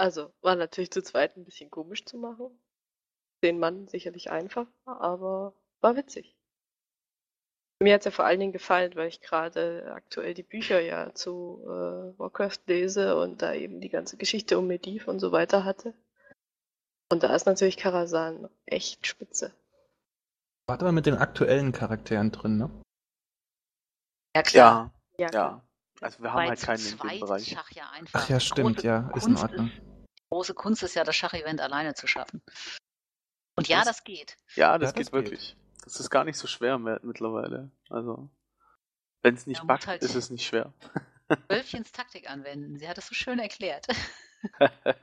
Also, war natürlich zu zweit ein bisschen komisch zu machen. Den Mann sicherlich einfacher, aber war witzig. Mir hat es ja vor allen Dingen gefallen, weil ich gerade aktuell die Bücher ja zu äh, Warcraft lese und da eben die ganze Geschichte um Medivh und so weiter hatte. Und da ist natürlich Karasan echt spitze. Warte mal mit den aktuellen Charakteren drin, ne? Ja, klar. Ja, Ja, ja. Also wir haben Weil halt keinen in dem ist Bereich. Schach ja einfach. Ach ja, stimmt, große ja, ist in Ordnung. Große Kunst ist ja, das Schachevent alleine zu schaffen. Und ja, Das- das geht. Ja, das Ja, geht das wirklich. Das ist gar nicht so schwer mehr mittlerweile. Also, wenn es nicht Ja, backt, halt- ist es nicht schwer. Wölfchens Taktik anwenden. Sie hat es so schön erklärt.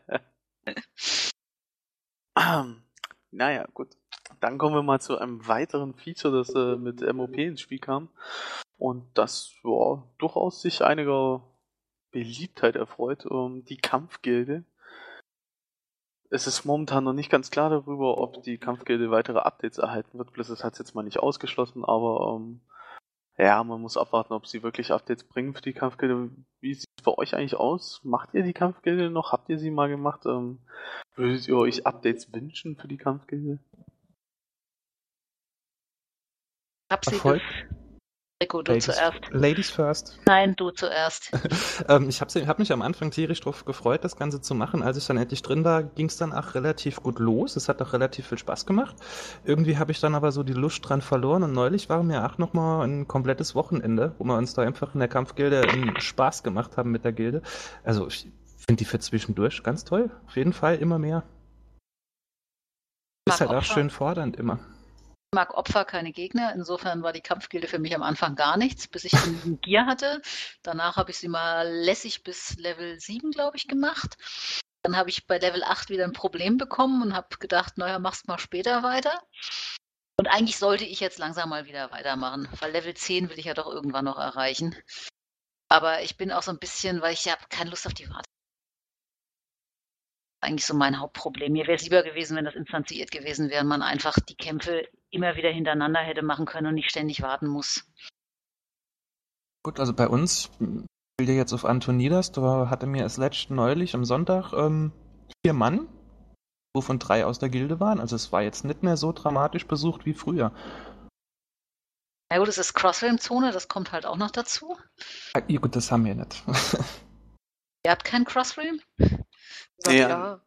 naja, gut. Dann kommen wir mal zu einem weiteren Feature, das äh, mit MOP ins Spiel kam. Und das ja, durchaus sich einiger Beliebtheit erfreut. Ähm, die Kampfgilde. Es ist momentan noch nicht ganz klar darüber, ob die Kampfgilde weitere Updates erhalten wird. Blizzard hat es jetzt mal nicht ausgeschlossen, aber ähm, ja, man muss abwarten, ob sie wirklich Updates bringen für die Kampfgilde. Wie sieht es bei euch eigentlich aus? Macht ihr die Kampfgilde noch? Habt ihr sie mal gemacht? Ähm, würdet ihr euch Updates wünschen für die Kampfgilde? Hab sie Erfolg. Rico, du Ladies, zuerst. Ladies first. Nein, du zuerst. ähm, ich habe hab mich am Anfang tierisch drauf gefreut, das Ganze zu machen. Als ich dann endlich drin war, ging es dann auch relativ gut los. Es hat auch relativ viel Spaß gemacht. Irgendwie habe ich dann aber so die Lust dran verloren und neulich war mir auch nochmal ein komplettes Wochenende, wo wir uns da einfach in der Kampfgilde Spaß gemacht haben mit der Gilde. Also ich finde die für zwischendurch ganz toll. Auf jeden Fall immer mehr. Ist halt auch Opfer. schön fordernd immer. Ich mag Opfer, keine Gegner. Insofern war die Kampfgilde für mich am Anfang gar nichts, bis ich genügend Gier hatte. Danach habe ich sie mal lässig bis Level 7, glaube ich, gemacht. Dann habe ich bei Level 8 wieder ein Problem bekommen und habe gedacht, naja, mach's mal später weiter. Und eigentlich sollte ich jetzt langsam mal wieder weitermachen, weil Level 10 will ich ja doch irgendwann noch erreichen. Aber ich bin auch so ein bisschen, weil ich habe keine Lust auf die Warte. Eigentlich so mein Hauptproblem. Mir wäre es lieber gewesen, wenn das instanziert gewesen wäre man einfach die Kämpfe immer wieder hintereinander hätte machen können und nicht ständig warten muss. Gut, also bei uns, ich spiele jetzt auf Antonidas, da hatte mir es letzt neulich am Sonntag ähm, vier Mann, wovon drei aus der Gilde waren. Also es war jetzt nicht mehr so dramatisch besucht wie früher. Na gut, es ist Crossrealm-Zone, das kommt halt auch noch dazu. Ah, ja, gut, das haben wir nicht. Ihr habt kein Crossrealm? Na Ja. klar.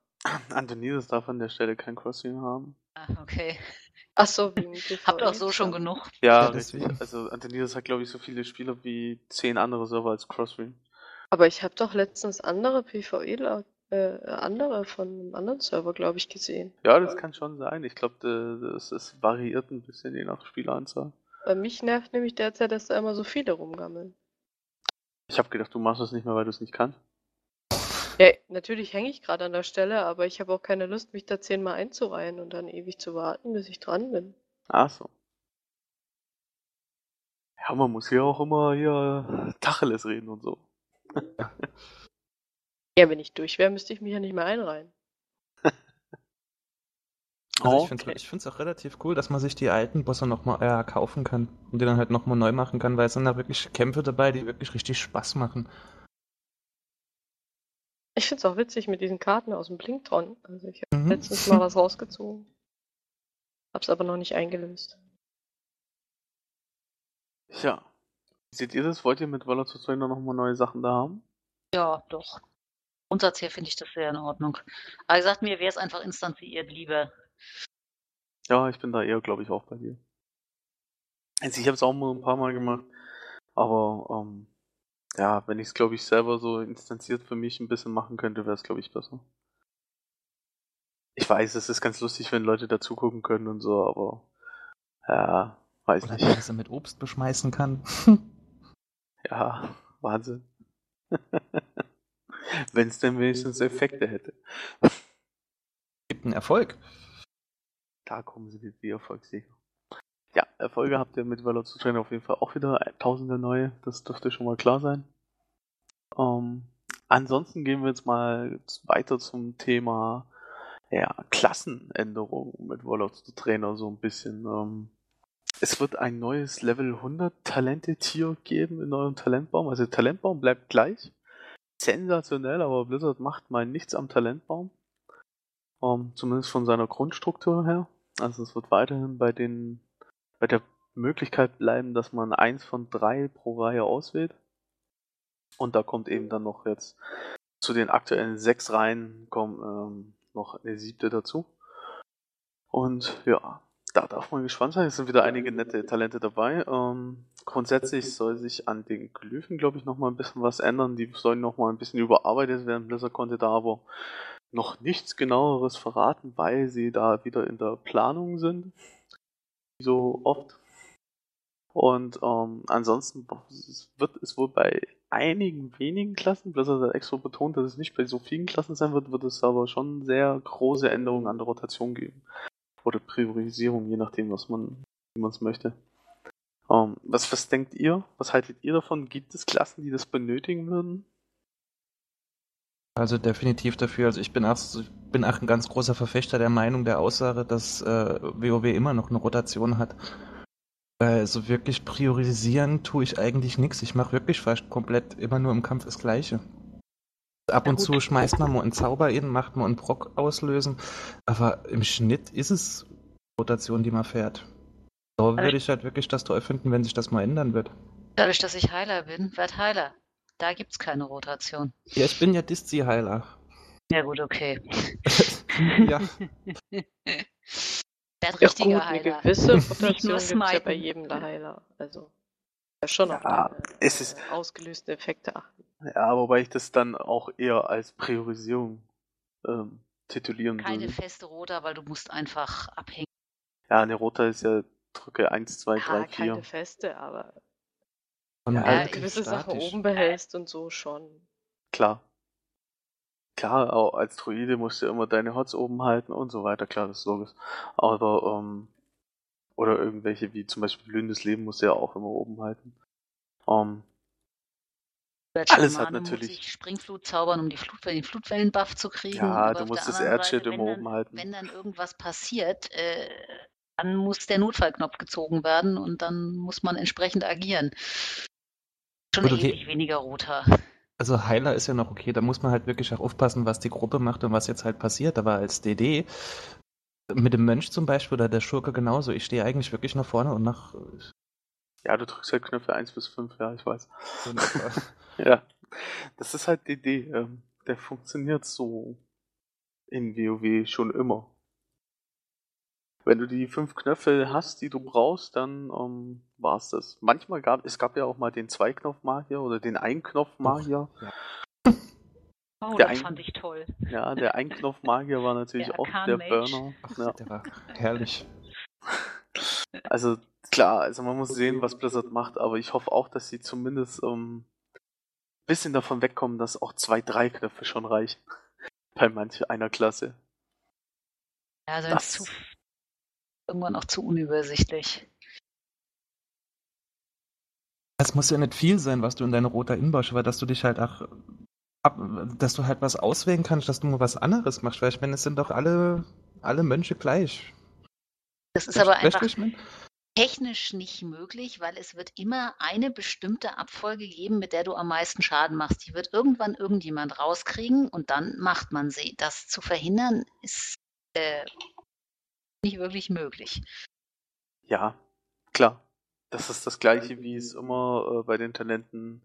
Antonidas darf an der Stelle kein Crossing haben. Ah, okay. Ach so, Habt ihr auch so schon ja. genug? Ja, Ja, richtig. deswegen. Also Antonidas hat, glaube ich, so viele Spieler wie zehn andere Server als Crossream. Aber ich habe doch letztens andere PvE, äh, andere von einem anderen Server, glaube ich, gesehen. Ja, das kann schon sein. Ich glaube, das, das variiert ein bisschen je nach Spieleranzahl. Bei mich nervt nämlich derzeit, dass da immer so viele rumgammeln. Ich habe gedacht, du machst das nicht mehr, weil du es nicht kannst. Ja, natürlich hänge ich gerade an der Stelle, aber ich habe auch keine Lust, mich da zehnmal einzureihen und dann ewig zu warten, bis ich dran bin. Ach so. Ja, man muss hier auch immer hier Tacheles reden und so. Ja, wenn ich durch wäre, müsste ich mich ja nicht mehr einreihen. Also okay. ich finde es auch relativ cool, dass man sich die alten Bosse nochmal äh, kaufen kann und die dann halt nochmal neu machen kann, weil es sind da wirklich Kämpfe dabei, die wirklich richtig Spaß machen. Ich finde es auch witzig mit diesen Karten aus dem Blinktron. Also ich habe mhm. letztens mal was rausgezogen. Hab's aber noch nicht eingelöst. Ja. Seht ihr das? Wollt ihr mit Waller zu Trainer nochmal neue Sachen da haben? Ja, doch. Grundsatz her finde ich das sehr in Ordnung. Aber gesagt, mir wäre es einfach instanziert lieber. Ja, ich bin da eher, glaube ich, auch bei dir. Also ich habe es auch mal ein paar Mal gemacht, aber ähm, ja, wenn ich es, glaube ich, selber so instanziert für mich ein bisschen machen könnte, wäre es, glaube ich, besser. Ich weiß, es ist ganz lustig, wenn Leute dazugucken können und so, aber ja, weiß Oder nicht. Oder dass er mit Obst beschmeißen kann. ja, Wahnsinn. wenn es denn wenigstens Effekte hätte. Gibt einen Erfolg. Da kommen sie mit die Erfolgssicher. Erfolge habt ihr mit Valor zu Train auf jeden Fall auch wieder tausende neue, das dürfte schon mal klar sein. Ähm, ansonsten gehen wir jetzt mal weiter zum Thema ja, Klassenänderung mit Warlord zu Trainer so ein bisschen. Ähm, es wird ein neues Level 100 Talente-Tier geben in eurem Talentbaum. Also der Talentbaum bleibt gleich. Sensationell, aber Blizzard macht mal nichts am Talentbaum. Ähm, zumindest von seiner Grundstruktur her. Also es wird weiterhin bei den bei der Möglichkeit bleiben, dass man eins von drei pro Reihe auswählt. Und da kommt eben dann noch jetzt zu den aktuellen sechs Reihen kommen ähm, noch eine siebte dazu. Und ja, da darf man gespannt sein. Es sind wieder einige nette Talente dabei. Ähm, grundsätzlich soll sich an den Glyphen, glaube ich, nochmal ein bisschen was ändern. Die sollen nochmal ein bisschen überarbeitet werden. Blizzard konnte da aber noch nichts genaueres verraten, weil sie da wieder in der Planung sind so oft. Und ähm, ansonsten wird es wohl bei einigen wenigen Klassen, Blizzard hat extra betont, dass es nicht bei so vielen Klassen sein wird, wird es aber schon sehr große Änderungen an der Rotation geben. Oder Priorisierung, je nachdem, was man es möchte. Ähm, was, was denkt ihr? Was haltet ihr davon? Gibt es Klassen, die das benötigen würden? Also definitiv dafür. Also ich bin auch, bin auch ein ganz großer Verfechter der Meinung, der Aussage, dass äh, WoW immer noch eine Rotation hat. Also wirklich priorisieren tue ich eigentlich nichts. Ich mache wirklich fast komplett immer nur im Kampf das Gleiche. Ab und zu schmeißt man mal einen Zauber in, macht man einen Brock auslösen, aber im Schnitt ist es Rotation, die man fährt. Da würde ich halt wirklich das toll finden, wenn sich das mal ändern wird. Dadurch, dass ich Heiler bin, werd Heiler. Da gibt es keine Rotation. Ja, ich bin ja Diszi-Heiler. Ja, gut, okay. ja. Der richtige ja, gut, Heiler. Eine gewisse Rotation gibt ja bei jedem der Heiler. Also, ja schon auf ja, die, es ist, äh, ausgelöste Effekte achten. Ja, wobei ich das dann auch eher als Priorisierung ähm, titulieren Keine würde. Keine feste Rota, weil du musst einfach abhängen. Ja, eine Rota ist ja drücke 1, 2, 3, 4. Keine feste, aber von ja, halt gewisse Sachen oben behältst und so schon. Klar. Klar, auch als Druide musst du immer deine Hots oben halten und so weiter, klar, das ist logisch. Aber, ähm, oder irgendwelche wie zum Beispiel blühendes Leben musst du ja auch immer oben halten. Ähm, alles hat natürlich. Muss ich Springflut zaubern, um die Flut, den Flutwellen-Buff zu kriegen. Ja, du musst das Erdschild immer oben halten. Wenn dann irgendwas passiert, äh, dann muss der Notfallknopf gezogen werden und dann muss man entsprechend agieren. Schon Gut, okay. weniger roter. Also Heiler ist ja noch okay, da muss man halt wirklich auch aufpassen, was die Gruppe macht und was jetzt halt passiert. Aber als DD, mit dem Mönch zum Beispiel oder der Schurke genauso, ich stehe eigentlich wirklich nach vorne und nach. Ja, du drückst halt Knöpfe 1 bis 5, ja, ich weiß. ja, das ist halt DD. Ähm, der funktioniert so in WoW schon immer. Wenn du die fünf Knöpfe hast, die du brauchst, dann ähm, war es das. Manchmal gab es gab ja auch mal den Zweiknopf-Magier oder den Einknopf-Magier. Ja. Oh, der das ein, fand ich toll. Ja, der Einknopf-Magier war natürlich der auch der Burner. Ach, ja. Der war herrlich. Also klar, also man muss sehen, was Blizzard macht, aber ich hoffe auch, dass sie zumindest ähm, ein bisschen davon wegkommen, dass auch zwei, drei Knöpfe schon reichen. Bei manch einer Klasse. Ja, also das, zu, irgendwann auch zu unübersichtlich. Es muss ja nicht viel sein, was du in deine roter inbaust, aber dass du dich halt auch ab, dass du halt was auswählen kannst, dass du mal was anderes machst, weil ich meine, es sind doch alle alle Mönche gleich. Das ist aber einfach technisch nicht möglich, weil es wird immer eine bestimmte Abfolge geben, mit der du am meisten Schaden machst. Die wird irgendwann irgendjemand rauskriegen und dann macht man sie. Das zu verhindern ist äh, nicht wirklich möglich. Ja, klar. Das ist das gleiche, wie es immer äh, bei den Talenten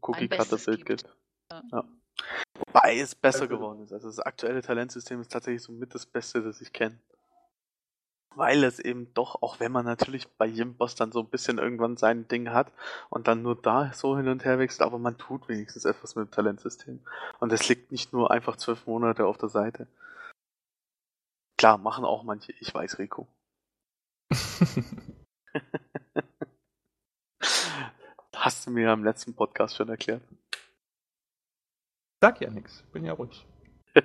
Cookie-Cutter-Bild gibt. gibt. Ja. ja. Wobei es besser also, geworden ist. Also das aktuelle Talentsystem ist tatsächlich so mit das Beste, das ich kenne. Weil es eben doch, auch wenn man natürlich bei jedem Boss dann so ein bisschen irgendwann sein Ding hat und dann nur da so hin und her wechselt, aber man tut wenigstens etwas mit dem Talentsystem. Und es liegt nicht nur einfach zwölf Monate auf der Seite. Klar, machen auch manche, ich weiß, Rico. Hast du mir ja im letzten Podcast schon erklärt. Sag ja nichts, bin ja ruhig.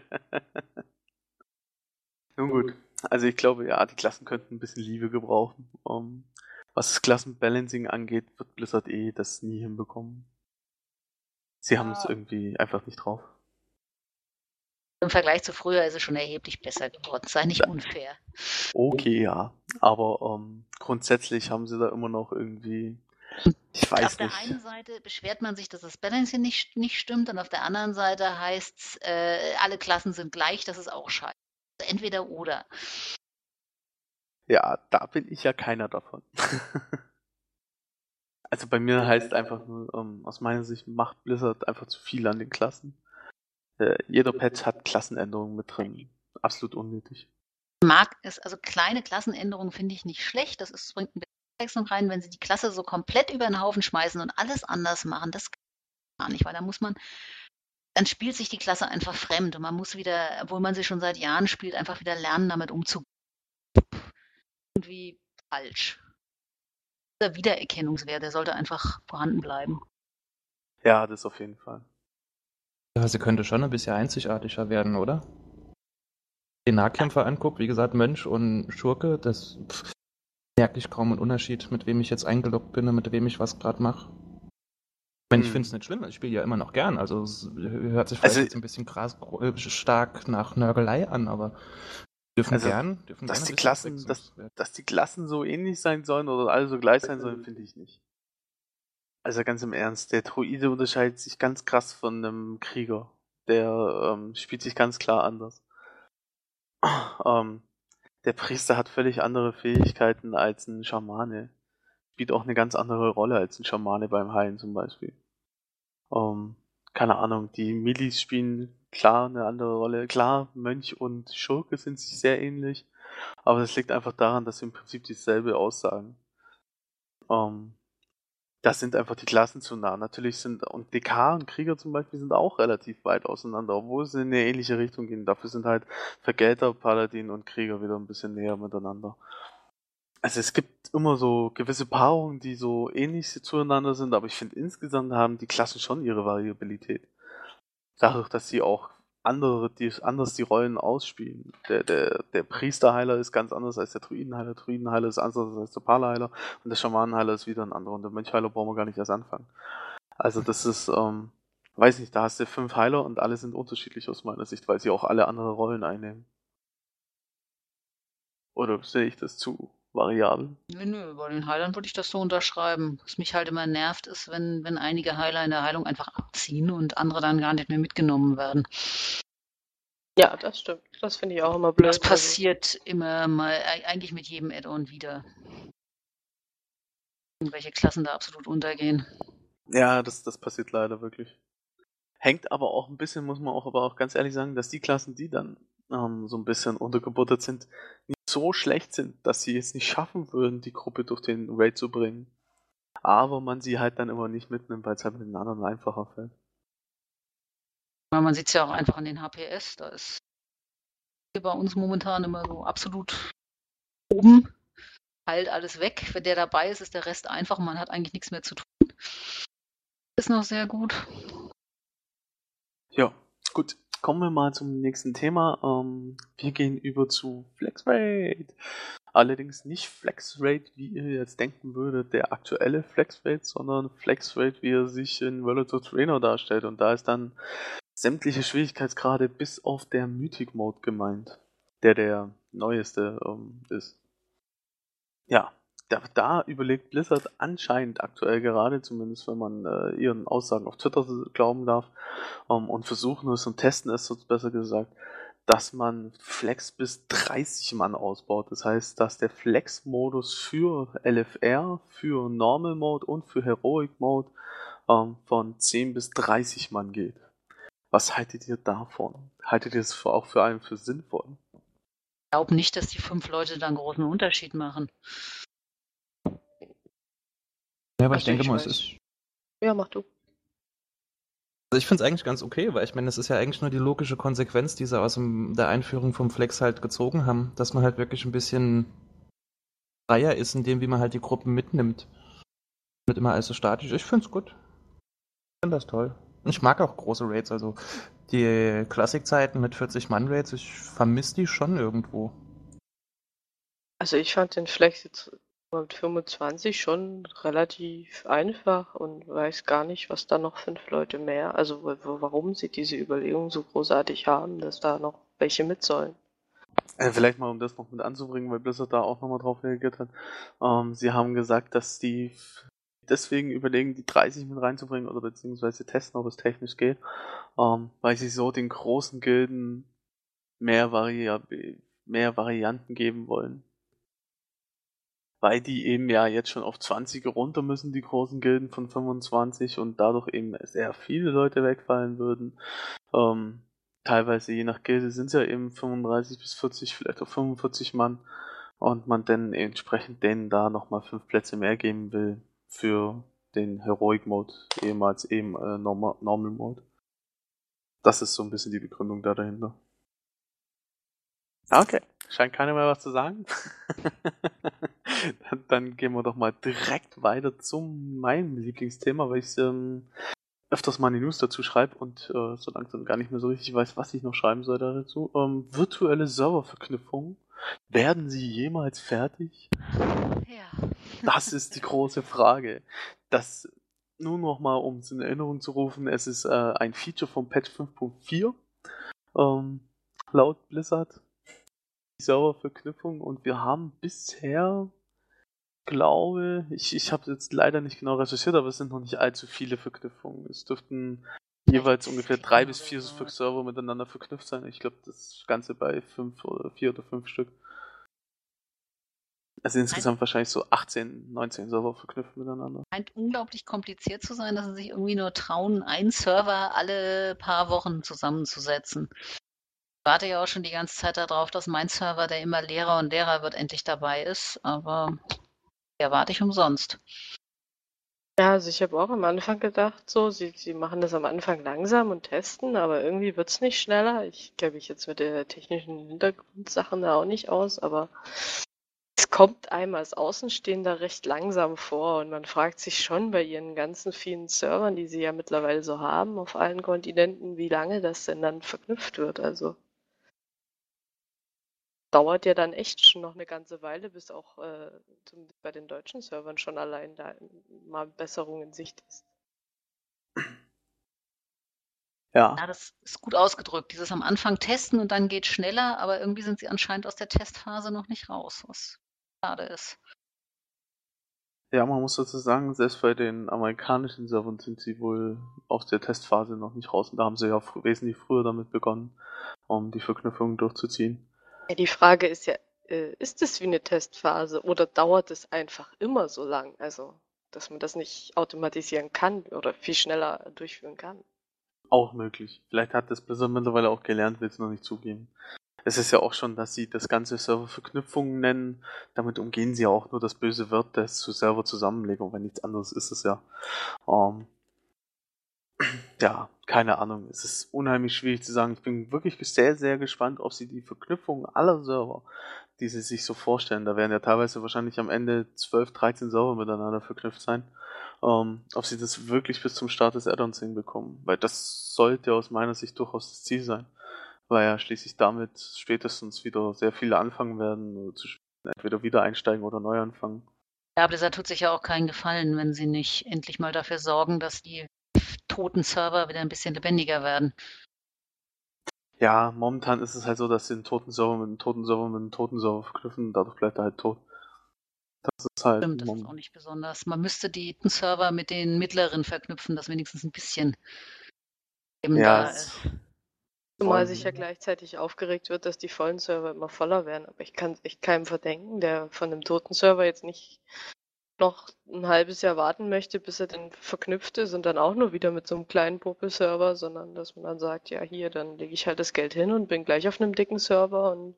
Nun gut, also ich glaube, ja, die Klassen könnten ein bisschen Liebe gebrauchen. Um, was das Klassenbalancing angeht, wird Blizzard eh das nie hinbekommen. Sie haben es irgendwie einfach nicht drauf. Im Vergleich zu früher ist es schon erheblich besser geworden. Sei nicht unfair. Okay, ja. Aber um, grundsätzlich haben sie da immer noch irgendwie ich weiß auf der nicht. einen Seite beschwert man sich, dass das Balancing nicht, nicht stimmt, und auf der anderen Seite heißt es, äh, alle Klassen sind gleich, das ist auch scheiße. Entweder oder. Ja, da bin ich ja keiner davon. also bei mir heißt einfach nur, ähm, aus meiner Sicht macht Blizzard einfach zu viel an den Klassen. Äh, jeder Patch hat Klassenänderungen mit drin. Absolut unnötig. Mag es, also kleine Klassenänderungen finde ich nicht schlecht, das ist, bringt ein bisschen Abwechslung rein, wenn sie die Klasse so komplett über den Haufen schmeißen und alles anders machen. Das kann gar nicht, weil da muss man, dann spielt sich die Klasse einfach fremd und man muss wieder, obwohl man sie schon seit Jahren spielt, einfach wieder lernen, damit umzugehen. Irgendwie falsch. Der Wiedererkennungswert, der sollte einfach vorhanden bleiben. Ja, das auf jeden Fall. Ja, sie könnte schon ein bisschen einzigartiger werden, oder? Den Nahkämpfer anguckt, wie gesagt, Mönch und Schurke, das pff, merke ich kaum einen Unterschied, mit wem ich jetzt eingeloggt bin und mit wem ich was gerade mache. Ich, hm. ich finde es nicht schlimm, ich spiele ja immer noch gern. Also es hört sich vielleicht also, jetzt ein bisschen krass äh, stark nach Nörgelei an, aber dürfen also, gern. Dürfen dass, die Klassen, dass, dass die Klassen so ähnlich sein sollen oder alle so gleich sein sollen, finde ich nicht. Also ganz im Ernst, der Druide unterscheidet sich ganz krass von einem Krieger. Der ähm, spielt sich ganz klar anders. ähm, der Priester hat völlig andere Fähigkeiten als ein Schamane. Spielt auch eine ganz andere Rolle als ein Schamane beim Heilen zum Beispiel. Ähm, keine Ahnung, die Milis spielen klar eine andere Rolle. Klar, Mönch und Schurke sind sich sehr ähnlich, aber das liegt einfach daran, dass sie im Prinzip dieselbe aussagen. Ähm, das sind einfach die Klassen zu nah. Natürlich sind, und DK und Krieger zum Beispiel sind auch relativ weit auseinander, obwohl sie in eine ähnliche Richtung gehen. Dafür sind halt Vergelter, Paladin und Krieger wieder ein bisschen näher miteinander. Also es gibt immer so gewisse Paarungen, die so ähnlich zueinander sind, aber ich finde insgesamt haben die Klassen schon ihre Variabilität. Dadurch, dass sie auch andere, die anders die Rollen ausspielen. Der, der, der Priesterheiler ist ganz anders als der Druidenheiler, Druidenheiler ist anders als der Palaheiler und der Schamanenheiler ist wieder ein anderer und der Mönchheiler brauchen wir gar nicht erst anfangen. Also das ist, ähm, weiß nicht, da hast du fünf Heiler und alle sind unterschiedlich aus meiner Sicht, weil sie auch alle andere Rollen einnehmen. Oder sehe ich das zu variabel? Nö, nö, bei den Heilern würde ich das so unterschreiben. Was mich halt immer nervt, ist, wenn, wenn einige Heiler in der Heilung einfach abziehen und andere dann gar nicht mehr mitgenommen werden. Ja, das stimmt. Das finde ich auch immer blöd. Das also passiert immer mal, eigentlich mit jedem Add-on wieder. Irgendwelche Klassen da absolut untergehen. Ja, das, das passiert leider wirklich. Hängt aber auch ein bisschen, muss man auch aber auch ganz ehrlich sagen, dass die Klassen, die dann ähm, so ein bisschen untergebuttert sind, nicht so schlecht sind, dass sie es nicht schaffen würden, die Gruppe durch den Raid zu bringen. Aber man sie halt dann immer nicht mitnimmt, weil es halt mit den anderen einfacher fällt. Man sieht es ja auch einfach an den HPS, da ist bei uns momentan immer so absolut oben, halt alles weg. Wenn der dabei ist, ist der Rest einfach, man hat eigentlich nichts mehr zu tun. Ist noch sehr gut. Ja, gut. Kommen wir mal zum nächsten Thema. Ähm, wir gehen über zu FlexRate. Allerdings nicht FlexRate, wie ihr jetzt denken würdet, der aktuelle FlexRate, sondern FlexRate, wie er sich in of Trainer darstellt. Und da ist dann sämtliche Schwierigkeitsgrade bis auf der Mythic Mode gemeint. der der neueste ähm, ist. Ja, da, da, überlegt Blizzard anscheinend aktuell gerade, zumindest wenn man äh, ihren Aussagen auf Twitter glauben darf, ähm, und versuchen es und testen es, so besser gesagt, dass man Flex bis 30 Mann ausbaut. Das heißt, dass der Flex-Modus für LFR, für Normal Mode und für Heroic Mode ähm, von 10 bis 30 Mann geht. Was haltet ihr davon? Haltet ihr es auch für einen für sinnvoll? Ich glaube nicht, dass die fünf Leute da einen großen Unterschied machen. Ja, aber also ich denke ich mal, es ist. Ja, mach du. Also ich finde es eigentlich ganz okay, weil ich meine, das ist ja eigentlich nur die logische Konsequenz, die sie aus dem, der Einführung vom Flex halt gezogen haben, dass man halt wirklich ein bisschen freier ist, in dem, wie man halt die Gruppen mitnimmt. Nicht immer alles so statisch. Ich finde es gut. Ich finde das toll. Ich mag auch große Raids, also die Klassikzeiten mit 40 Mann Raids, ich vermisse die schon irgendwo. Also ich fand den Flex jetzt mit 25 schon relativ einfach und weiß gar nicht, was da noch fünf Leute mehr, also warum sie diese Überlegung so großartig haben, dass da noch welche mit sollen. Äh, vielleicht mal, um das noch mit anzubringen, weil Blizzard da auch nochmal drauf reagiert hat. Ähm, sie haben gesagt, dass die deswegen überlegen, die 30 mit reinzubringen oder beziehungsweise testen, ob es technisch geht, ähm, weil sie so den großen Gilden mehr, Vari mehr Varianten geben wollen weil die eben ja jetzt schon auf 20 runter müssen, die großen Gilden von 25 und dadurch eben sehr viele Leute wegfallen würden. Ähm, teilweise je nach Gilde sind es ja eben 35 bis 40, vielleicht auch 45 Mann und man dann entsprechend denen da nochmal fünf Plätze mehr geben will für den Heroic Mode, ehemals eben äh, Normal, Normal Mode. Das ist so ein bisschen die Begründung da dahinter. Okay, scheint keiner mehr was zu sagen. dann, dann, gehen wir doch mal direkt weiter zu meinem Lieblingsthema, weil ich ähm, öfters mal in die News dazu schreibe und äh, so langsam gar nicht mehr so richtig weiß, was ich noch schreiben soll dazu. Ähm, virtuelle Serververknüpfungen. Werden sie jemals fertig? Ja. Das ist die große Frage. Das nur noch mal, um es in Erinnerung zu rufen, es ist äh, ein Feature vom Patch 5.4 ähm, laut Blizzard Serververknüpfung und wir haben bisher, glaube ich, ich habe jetzt leider nicht genau recherchiert, aber es sind noch nicht allzu viele Verknüpfungen. Es dürften jeweils ungefähr drei bis vier Server miteinander verknüpft sein. Ich glaube, das Ganze bei fünf oder vier oder fünf Stück. Also insgesamt wahrscheinlich so 18, 19 Server verknüpft miteinander. Scheint unglaublich kompliziert zu sein, dass sie sich irgendwie nur trauen, einen Server alle paar Wochen zusammenzusetzen warte ja auch schon die ganze Zeit darauf, dass mein Server, der immer leerer und leerer wird, endlich dabei ist. Aber der warte ich umsonst. Ja, also ich habe auch am Anfang gedacht, so, sie, sie machen das am Anfang langsam und testen, aber irgendwie wird es nicht schneller. Ich kenne mich jetzt mit der technischen Hintergrundsachen da auch nicht aus, aber es kommt einem als Außenstehender recht langsam vor und man fragt sich schon bei ihren ganzen vielen Servern, die sie ja mittlerweile so haben auf allen Kontinenten, wie lange das denn dann verknüpft wird. Also dauert ja dann echt schon noch eine ganze Weile, bis auch äh, bei den deutschen Servern schon allein da mal Besserung in Sicht ist. Ja. ja. das ist gut ausgedrückt. Dieses am Anfang testen und dann geht schneller, aber irgendwie sind sie anscheinend aus der Testphase noch nicht raus, was schade ist. Ja, man muss dazu sagen, selbst bei den amerikanischen Servern sind sie wohl aus der Testphase noch nicht raus. Und da haben sie ja wesentlich früher damit begonnen, um die Verknüpfungen durchzuziehen. Die Frage ist ja, äh, ist es wie eine Testphase oder dauert es einfach immer so lang? Also, dass man das nicht automatisieren kann oder viel schneller durchführen kann. Auch möglich. Vielleicht hat das Blizzard mittlerweile auch gelernt, will es noch nicht zugeben. Es ist ja auch schon, dass sie das ganze Serververknüpfungen nennen. Damit umgehen sie ja auch nur das böse Wort der Server-Zusammenlegung, weil nichts anderes ist es ja. Ähm, ja, keine Ahnung. Es ist unheimlich schwierig zu sagen. Ich bin wirklich sehr, sehr gespannt, ob sie die Verknüpfung aller Server, die sie sich so vorstellen, da werden ja teilweise wahrscheinlich am Ende 12, 13 Server miteinander verknüpft sein, ähm, ob sie das wirklich bis zum Start des Add-ons hinbekommen. Weil das sollte aus meiner Sicht durchaus das Ziel sein. Weil ja schließlich damit spätestens wieder sehr viele anfangen werden, oder zu entweder wieder einsteigen oder neu anfangen. Ja, aber das tut sich ja auch keinen Gefallen, wenn sie nicht endlich mal dafür sorgen, dass die toten Server wieder ein bisschen lebendiger werden. Ja, momentan ist es halt so, dass sie einen toten Server mit einem toten Server mit einem toten Server verknüpfen und dadurch bleibt er halt tot. Das ist halt. Stimmt, das ist auch nicht besonders. Man müsste die Server mit den mittleren verknüpfen, dass wenigstens ein bisschen eben ja, da ist. Zumal sich ja gleichzeitig aufgeregt wird, dass die vollen Server immer voller werden. Aber ich kann es echt keinem verdenken, der von einem toten Server jetzt nicht noch ein halbes Jahr warten möchte, bis er dann verknüpft ist und dann auch nur wieder mit so einem kleinen Popel-Server, sondern dass man dann sagt, ja hier, dann lege ich halt das Geld hin und bin gleich auf einem dicken Server und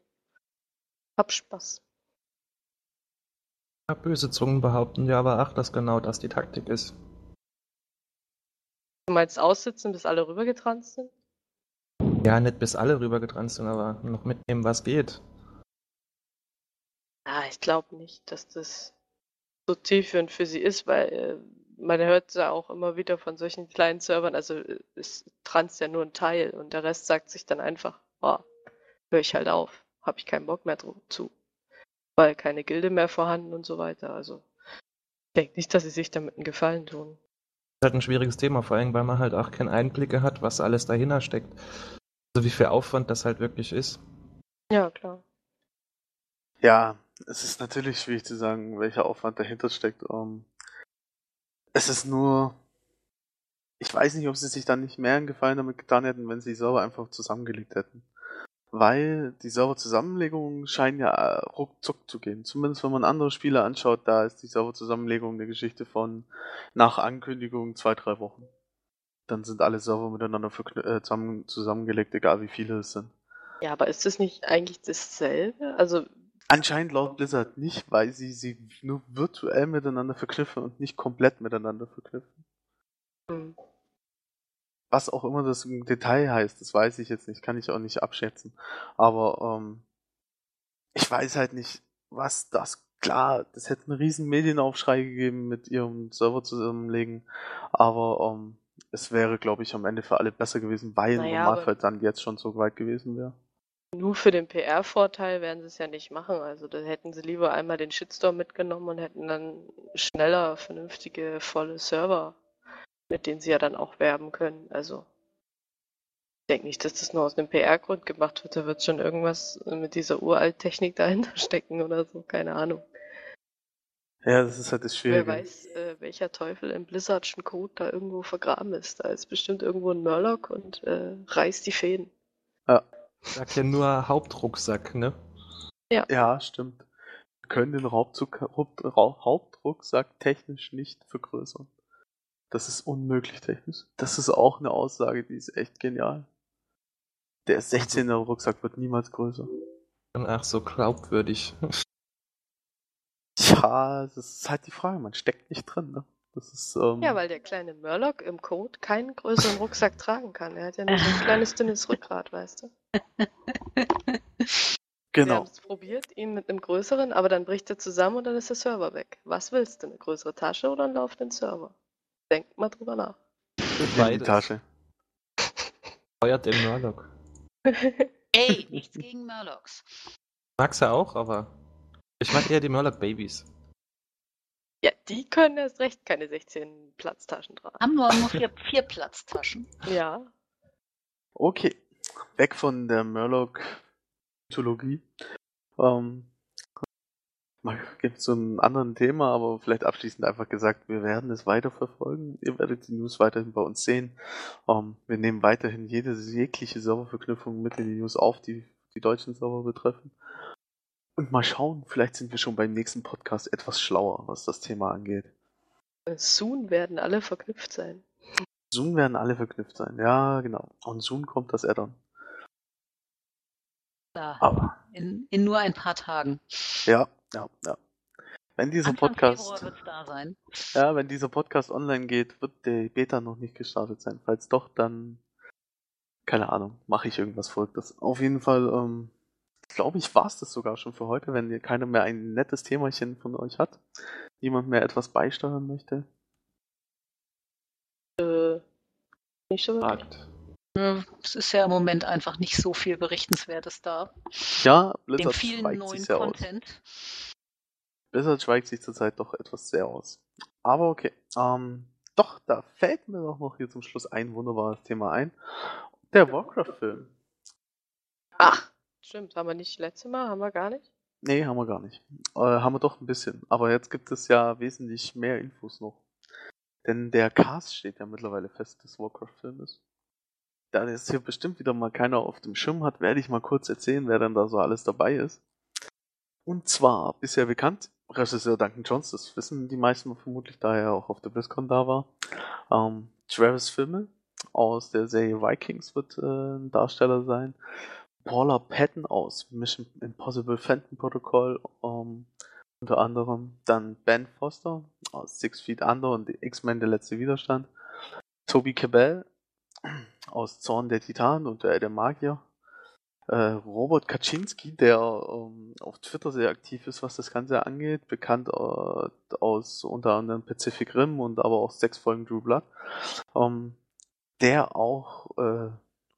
hab Spaß. Ja, böse Zungen behaupten ja aber ach, dass genau das die Taktik ist. Du meinst aussitzen, bis alle rübergetranst sind? Ja, nicht bis alle rübergetranst sind, aber noch mitnehmen, was geht. Ah, ich glaube nicht, dass das so zielführend für sie ist, weil äh, man hört ja auch immer wieder von solchen kleinen Servern, also äh, ist Trans ja nur ein Teil und der Rest sagt sich dann einfach, oh, höre ich halt auf, habe ich keinen Bock mehr zu, weil keine Gilde mehr vorhanden und so weiter. Also ich denke nicht, dass sie sich damit einen Gefallen tun. Das ist halt ein schwieriges Thema, vor allem weil man halt auch keine Einblicke hat, was alles dahinter steckt. Also wie viel Aufwand das halt wirklich ist. Ja, klar. Ja, es ist natürlich schwierig zu sagen, welcher Aufwand dahinter steckt. Um, ähm, es ist nur. Ich weiß nicht, ob sie sich dann nicht mehr einen Gefallen damit getan hätten, wenn sie die Server einfach zusammengelegt hätten. Weil die Serverzusammenlegungen scheinen ja äh, ruckzuck zu gehen. Zumindest wenn man andere Spiele anschaut, da ist die Serverzusammenlegung eine Geschichte von nach Ankündigung zwei, drei Wochen. Dann sind alle Server miteinander äh, zusammen zusammengelegt, egal wie viele es sind. Ja, aber ist das nicht eigentlich dasselbe? Also Anscheinend laut Blizzard nicht, weil sie sie nur virtuell miteinander verknüpfen und nicht komplett miteinander verknüpfen. Mhm. Was auch immer das im Detail heißt, das weiß ich jetzt nicht, kann ich auch nicht abschätzen. Aber ähm, ich weiß halt nicht, was das. Klar, das hätte einen riesen Medienaufschrei gegeben mit ihrem Server zusammenlegen, aber ähm, es wäre, glaube ich, am Ende für alle besser gewesen, weil naja, im Normalfall dann jetzt schon so weit gewesen wäre. Nur für den PR-Vorteil werden sie es ja nicht machen. Also da hätten sie lieber einmal den Shitstorm mitgenommen und hätten dann schneller vernünftige, volle Server, mit denen sie ja dann auch werben können. Also ich denke nicht, dass das nur aus einem PR-Grund gemacht wird. Da wird schon irgendwas mit dieser Uralt-Technik dahinter stecken oder so. Keine Ahnung. Ja, das ist halt das Schwierige. Wer weiß, äh, welcher Teufel im Blizzardschen Code da irgendwo vergraben ist. Da ist bestimmt irgendwo ein Murloc und äh, reißt die Fäden. Ja. Sagt ja nur Hauptrucksack, ne? Ja. Ja, stimmt. Wir können den Haupt, Hauptrucksack technisch nicht vergrößern. Das ist unmöglich technisch. Das ist auch eine Aussage, die ist echt genial. Der 16er Rucksack wird niemals größer. Ach, so glaubwürdig. Ja, das ist halt die Frage, man steckt nicht drin, ne? Das ist, ähm... Ja, weil der kleine Murloc im Code keinen größeren Rucksack tragen kann. Er hat ja nur so ein kleines dünnes Rückgrat, weißt du. Genau. Wir haben es probiert, ihn mit einem größeren, aber dann bricht er zusammen und dann ist der Server weg. Was willst du, eine größere Tasche oder einen laufenden Server? Denk mal drüber nach. Beide. Die Tasche. Feuert den Murloc. Ey, nichts gegen Murlocs. Magst du auch, aber ich mag eher die Murloc-Babys. Ja, die können erst recht keine 16 Platztaschen tragen. Haben wir nur vier, vier Platztaschen. Ja. Okay. Weg von der Murloc-Mythologie. Ähm, gibt es so ein anderen Thema, aber vielleicht abschließend einfach gesagt, wir werden es weiterverfolgen. Ihr werdet die News weiterhin bei uns sehen. Ähm, wir nehmen weiterhin jede jegliche Serververknüpfung mit in die News auf, die die deutschen Server betreffen. Und mal schauen, vielleicht sind wir schon beim nächsten Podcast etwas schlauer, was das Thema angeht. Soon werden alle verknüpft sein. Soon werden alle verknüpft sein, ja, genau. Und soon kommt das Addon. Da, Aber. In, in nur ein paar Tagen. Ja, ja, ja. Wenn dieser Anfang Podcast. da sein. Ja, wenn dieser Podcast online geht, wird der Beta noch nicht gestartet sein. Falls doch, dann. Keine Ahnung, mache ich irgendwas Verrücktes. Auf jeden Fall, ähm, glaube ich, war es das sogar schon für heute, wenn ihr keiner mehr ein nettes Themachen von euch hat. Jemand mehr etwas beisteuern möchte. Äh, nicht so wirklich. Es ist ja im Moment einfach nicht so viel Berichtenswertes da. Ja, Blizzard Dem vielen neuen Content. Aus. Blizzard schweigt sich zurzeit doch etwas sehr aus. Aber okay. Ähm, doch, da fällt mir doch noch hier zum Schluss ein wunderbares Thema ein. Der Warcraft-Film. Ach, stimmt. Haben wir nicht letzte Mal? Haben wir gar nicht? Nee, haben wir gar nicht. Äh, haben wir doch ein bisschen. Aber jetzt gibt es ja wesentlich mehr Infos noch. Denn der Cast steht ja mittlerweile fest des Warcraft-Filmes. Da das hier bestimmt wieder mal keiner auf dem Schirm hat, werde ich mal kurz erzählen, wer denn da so alles dabei ist. Und zwar, bisher bekannt, Regisseur Duncan Jones, das wissen die meisten vermutlich, da er auch auf der BlizzCon da war. Ähm, Travis Fimmel aus der Serie Vikings wird äh, ein Darsteller sein. Paula Patton aus Mission Impossible Phantom Protocol, ähm, unter anderem. Dann Ben Foster aus Six Feet Under und X-Men Der letzte Widerstand. Toby Cabell aus Zorn der Titan und der, der Magier. Äh, Robert Kaczynski, der ähm, auf Twitter sehr aktiv ist, was das Ganze angeht, bekannt äh, aus unter anderem Pacific Rim und aber auch sechs Folgen Drew Blood, ähm, der auch äh,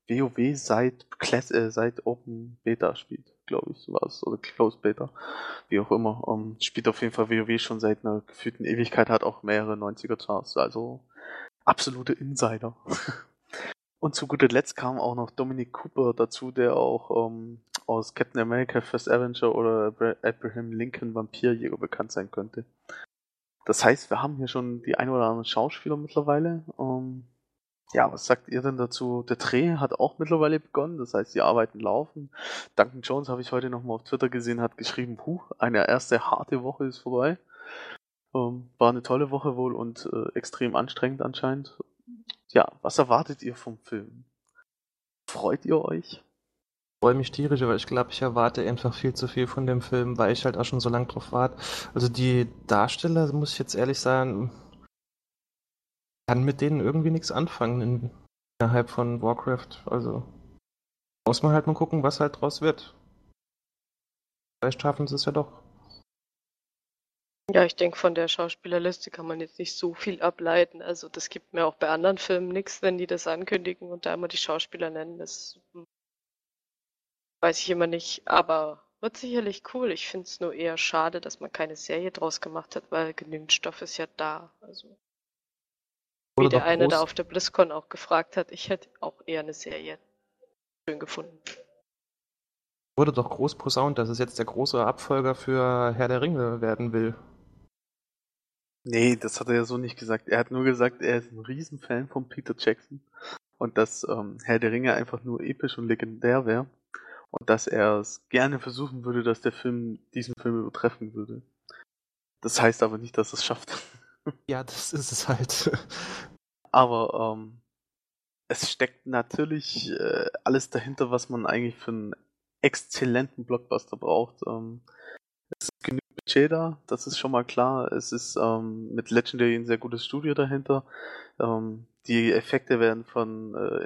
WoW seit, Class äh, seit Open Beta spielt, glaube ich, war es, oder Closed Beta, wie auch immer. Ähm, spielt auf jeden Fall WoW schon seit einer gefühlten Ewigkeit, hat auch mehrere 90er Charts, also absolute Insider. Und zu guter Letzt kam auch noch Dominic Cooper dazu, der auch ähm, aus Captain America First Avenger oder Abraham Lincoln Vampirjäger bekannt sein könnte. Das heißt, wir haben hier schon die ein oder anderen Schauspieler mittlerweile. Ähm, ja, was sagt ihr denn dazu? Der Dreh hat auch mittlerweile begonnen, das heißt, die Arbeiten laufen. Duncan Jones habe ich heute nochmal auf Twitter gesehen, hat geschrieben, puh, eine erste harte Woche ist vorbei. Ähm, war eine tolle Woche wohl und äh, extrem anstrengend anscheinend. Ja, was erwartet ihr vom Film? Freut ihr euch? Ich freue mich tierisch, aber ich glaube, ich erwarte einfach viel zu viel von dem Film, weil ich halt auch schon so lange drauf warte. Also die Darsteller, muss ich jetzt ehrlich sagen, kann mit denen irgendwie nichts anfangen in, innerhalb von Warcraft. Also muss man halt mal gucken, was halt draus wird. Vielleicht schaffen sie es ja doch. Ja, ich denke, von der Schauspielerliste kann man jetzt nicht so viel ableiten. Also das gibt mir auch bei anderen Filmen nichts, wenn die das ankündigen und da immer die Schauspieler nennen. Das weiß ich immer nicht. Aber wird sicherlich cool. Ich finde es nur eher schade, dass man keine Serie draus gemacht hat, weil genügend Stoff ist ja da. Also wie der eine da auf der BlizzCon auch gefragt hat, ich hätte auch eher eine Serie schön gefunden. Wurde doch groß posaunt, dass es jetzt der große Abfolger für Herr der Ringe werden will. Nee, das hat er ja so nicht gesagt. Er hat nur gesagt, er ist ein Riesenfan von Peter Jackson und dass ähm, Herr der Ringe einfach nur episch und legendär wäre und dass er es gerne versuchen würde, dass der Film diesen Film übertreffen würde. Das heißt aber nicht, dass es schafft. Ja, das ist es halt. Aber ähm, es steckt natürlich äh, alles dahinter, was man eigentlich für einen exzellenten Blockbuster braucht. Ähm, es ist genug Budget da, das ist schon mal klar. Es ist ähm, mit Legendary ein sehr gutes Studio dahinter. Ähm, die Effekte werden von äh,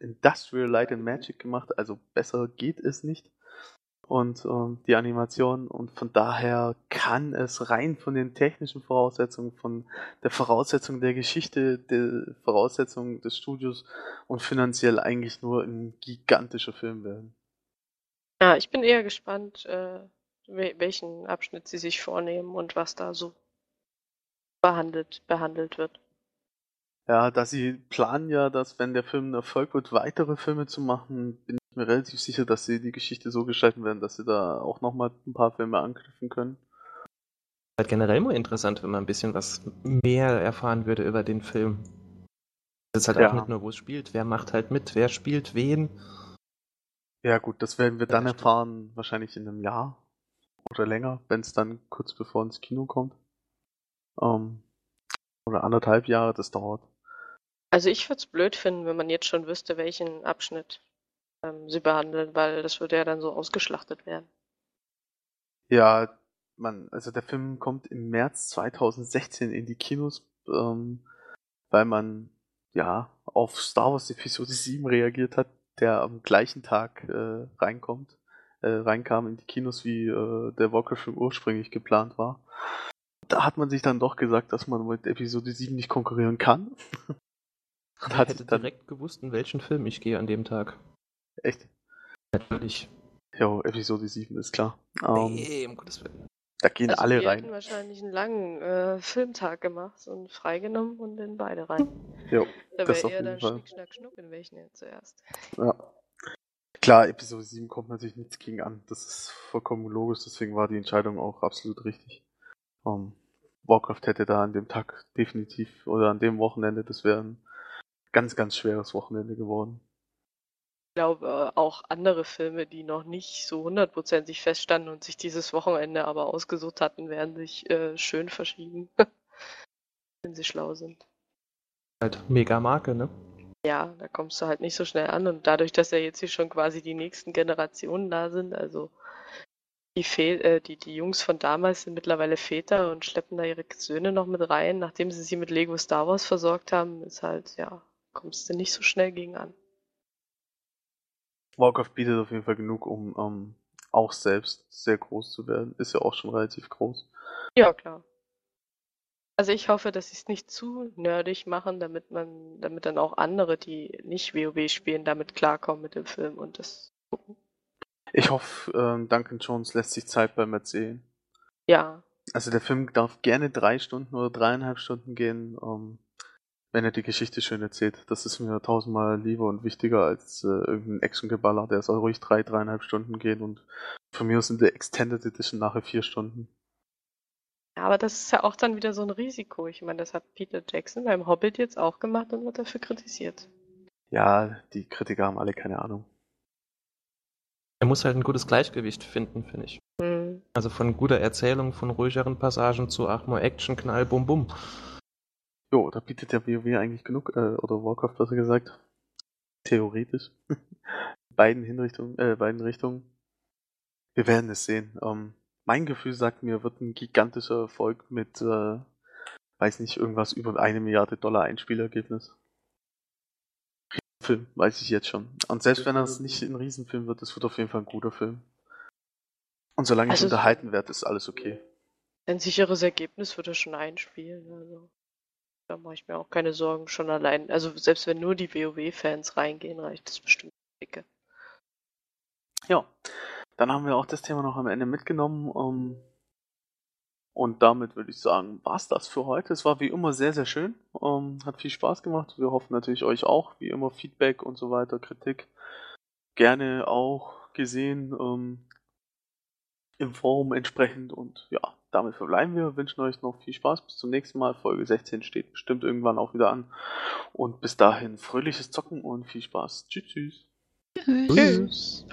Industrial Light and Magic gemacht, also besser geht es nicht. Und ähm, die Animation und von daher kann es rein von den technischen Voraussetzungen, von der Voraussetzung der Geschichte, der Voraussetzung des Studios und finanziell eigentlich nur ein gigantischer Film werden. Ja, ich bin eher gespannt, äh, welchen Abschnitt sie sich vornehmen und was da so behandelt, behandelt wird. Ja, da sie planen ja, dass wenn der Film ein Erfolg wird, weitere Filme zu machen, bin ich mir relativ sicher, dass sie die Geschichte so gestalten werden, dass sie da auch nochmal ein paar Filme angriffen können. Halt generell mal interessant, wenn man ein bisschen was mehr erfahren würde über den Film. Das ist halt ja. auch nicht nur, wo es spielt, wer macht halt mit, wer spielt wen. Ja gut, das werden wir dann erfahren, wahrscheinlich in einem Jahr oder länger, wenn es dann kurz bevor ins Kino kommt. Ähm, oder anderthalb Jahre, das dauert. Also ich würde es blöd finden, wenn man jetzt schon wüsste, welchen Abschnitt ähm, sie behandeln, weil das würde ja dann so ausgeschlachtet werden. Ja, man, also der Film kommt im März 2016 in die Kinos, ähm, weil man ja auf Star Wars Episode 7 reagiert hat, der am gleichen Tag äh, reinkommt äh, reinkam in die Kinos, wie äh, der Walker-Film ursprünglich geplant war. Da hat man sich dann doch gesagt, dass man mit Episode 7 nicht konkurrieren kann. Und ich hat hätte dann direkt gewusst, in welchen Film ich gehe an dem Tag. Echt? Natürlich. Jo, Episode 7 ist klar. Um, nee, um Gottes Willen. Da gehen also alle wir rein. hätten wahrscheinlich einen langen äh, Filmtag gemacht und freigenommen und in beide rein. Jo, da wäre eher dann Fall. Schnick, Schnack, Schnuck in welchen jetzt zuerst. Ja. Klar, Episode 7 kommt natürlich nichts gegen an. Das ist vollkommen logisch, deswegen war die Entscheidung auch absolut richtig. Um, ähm, Warcraft hätte da an dem Tag definitiv oder an dem Wochenende, das wäre ein ganz, ganz schweres Wochenende geworden. Ich glaube, auch andere Filme, die noch nicht so hundertprozentig feststanden und sich dieses Wochenende aber ausgesucht hatten, werden sich äh, schön verschieben. wenn sie schlau sind. Halt mega Marke, ne? Ja, da kommst du halt nicht so schnell an. Und dadurch, dass ja jetzt hier schon quasi die nächsten Generationen da sind, also die, Fe äh, die, die Jungs von damals sind mittlerweile Väter und schleppen da ihre Söhne noch mit rein, nachdem sie sie mit Lego Star Wars versorgt haben, ist halt, ja, kommst du nicht so schnell gegen an. Warcraft bietet auf jeden Fall genug, um um auch selbst sehr groß zu werden. Ist ja auch schon relativ groß. Ja, klar. Also ich hoffe, dass sie es nicht zu nerdig machen, damit man, damit dann auch andere, die nicht WoW spielen, damit klarkommen mit dem Film und das gucken. Ich hoffe, ähm, Duncan Jones lässt sich Zeit beim Erzählen. Ja. Also der Film darf gerne drei Stunden oder dreieinhalb Stunden gehen, ähm, wenn er die Geschichte schön erzählt. Das ist mir tausendmal lieber und wichtiger als äh, irgendein Actiongeballer. Der soll ruhig drei, dreieinhalb Stunden gehen und von mir aus in der Extended Edition nachher vier Stunden. Ja, aber das ist ja auch dann wieder so ein Risiko. Ich meine, das hat Peter Jackson beim Hobbit jetzt auch gemacht und wird dafür kritisiert. Ja, die Kritiker haben alle keine Ahnung. Er muss halt ein gutes Gleichgewicht finden, finde ich. Mhm. Also von guter Erzählung, von ruhigeren Passagen zu ach mal Action, Knall, Bum Bum. Jo, da bietet der WoW eigentlich genug, äh, oder Warcraft besser gesagt. Theoretisch. beiden Hinrichtungen, äh, beiden Richtungen. Wir werden es sehen. Ähm, mein Gefühl sagt mir, wird ein gigantischer Erfolg mit, äh, weiß nicht, irgendwas über eine Milliarde Dollar Einspielergebnis. Film, weiß ich jetzt schon. Und selbst wenn das nicht ein Riesenfilm wird, es wird auf jeden Fall ein guter Film. Und solange also, ich unterhalten werde, ist alles okay. Ein sicheres Ergebnis wird er schon einspielen. Also. Da mache ich mir auch keine Sorgen, schon allein. Also selbst wenn nur die WoW-Fans reingehen, reicht das bestimmt dicke. Ja, dann haben wir auch das Thema noch am Ende mitgenommen. Um, ähm, und damit würde ich sagen, war es das für heute. Es war wie immer sehr, sehr schön. Ähm, hat viel Spaß gemacht. Wir hoffen natürlich euch auch, wie immer, Feedback und so weiter, Kritik. Gerne auch gesehen ähm, im Forum entsprechend. Und ja, damit verbleiben wir. Wünschen euch noch viel Spaß. Bis zum nächsten Mal. Folge 16 steht bestimmt irgendwann auch wieder an. Und bis dahin fröhliches Zocken und viel Spaß. Tschüss, tschüss. Tschüss. tschüss.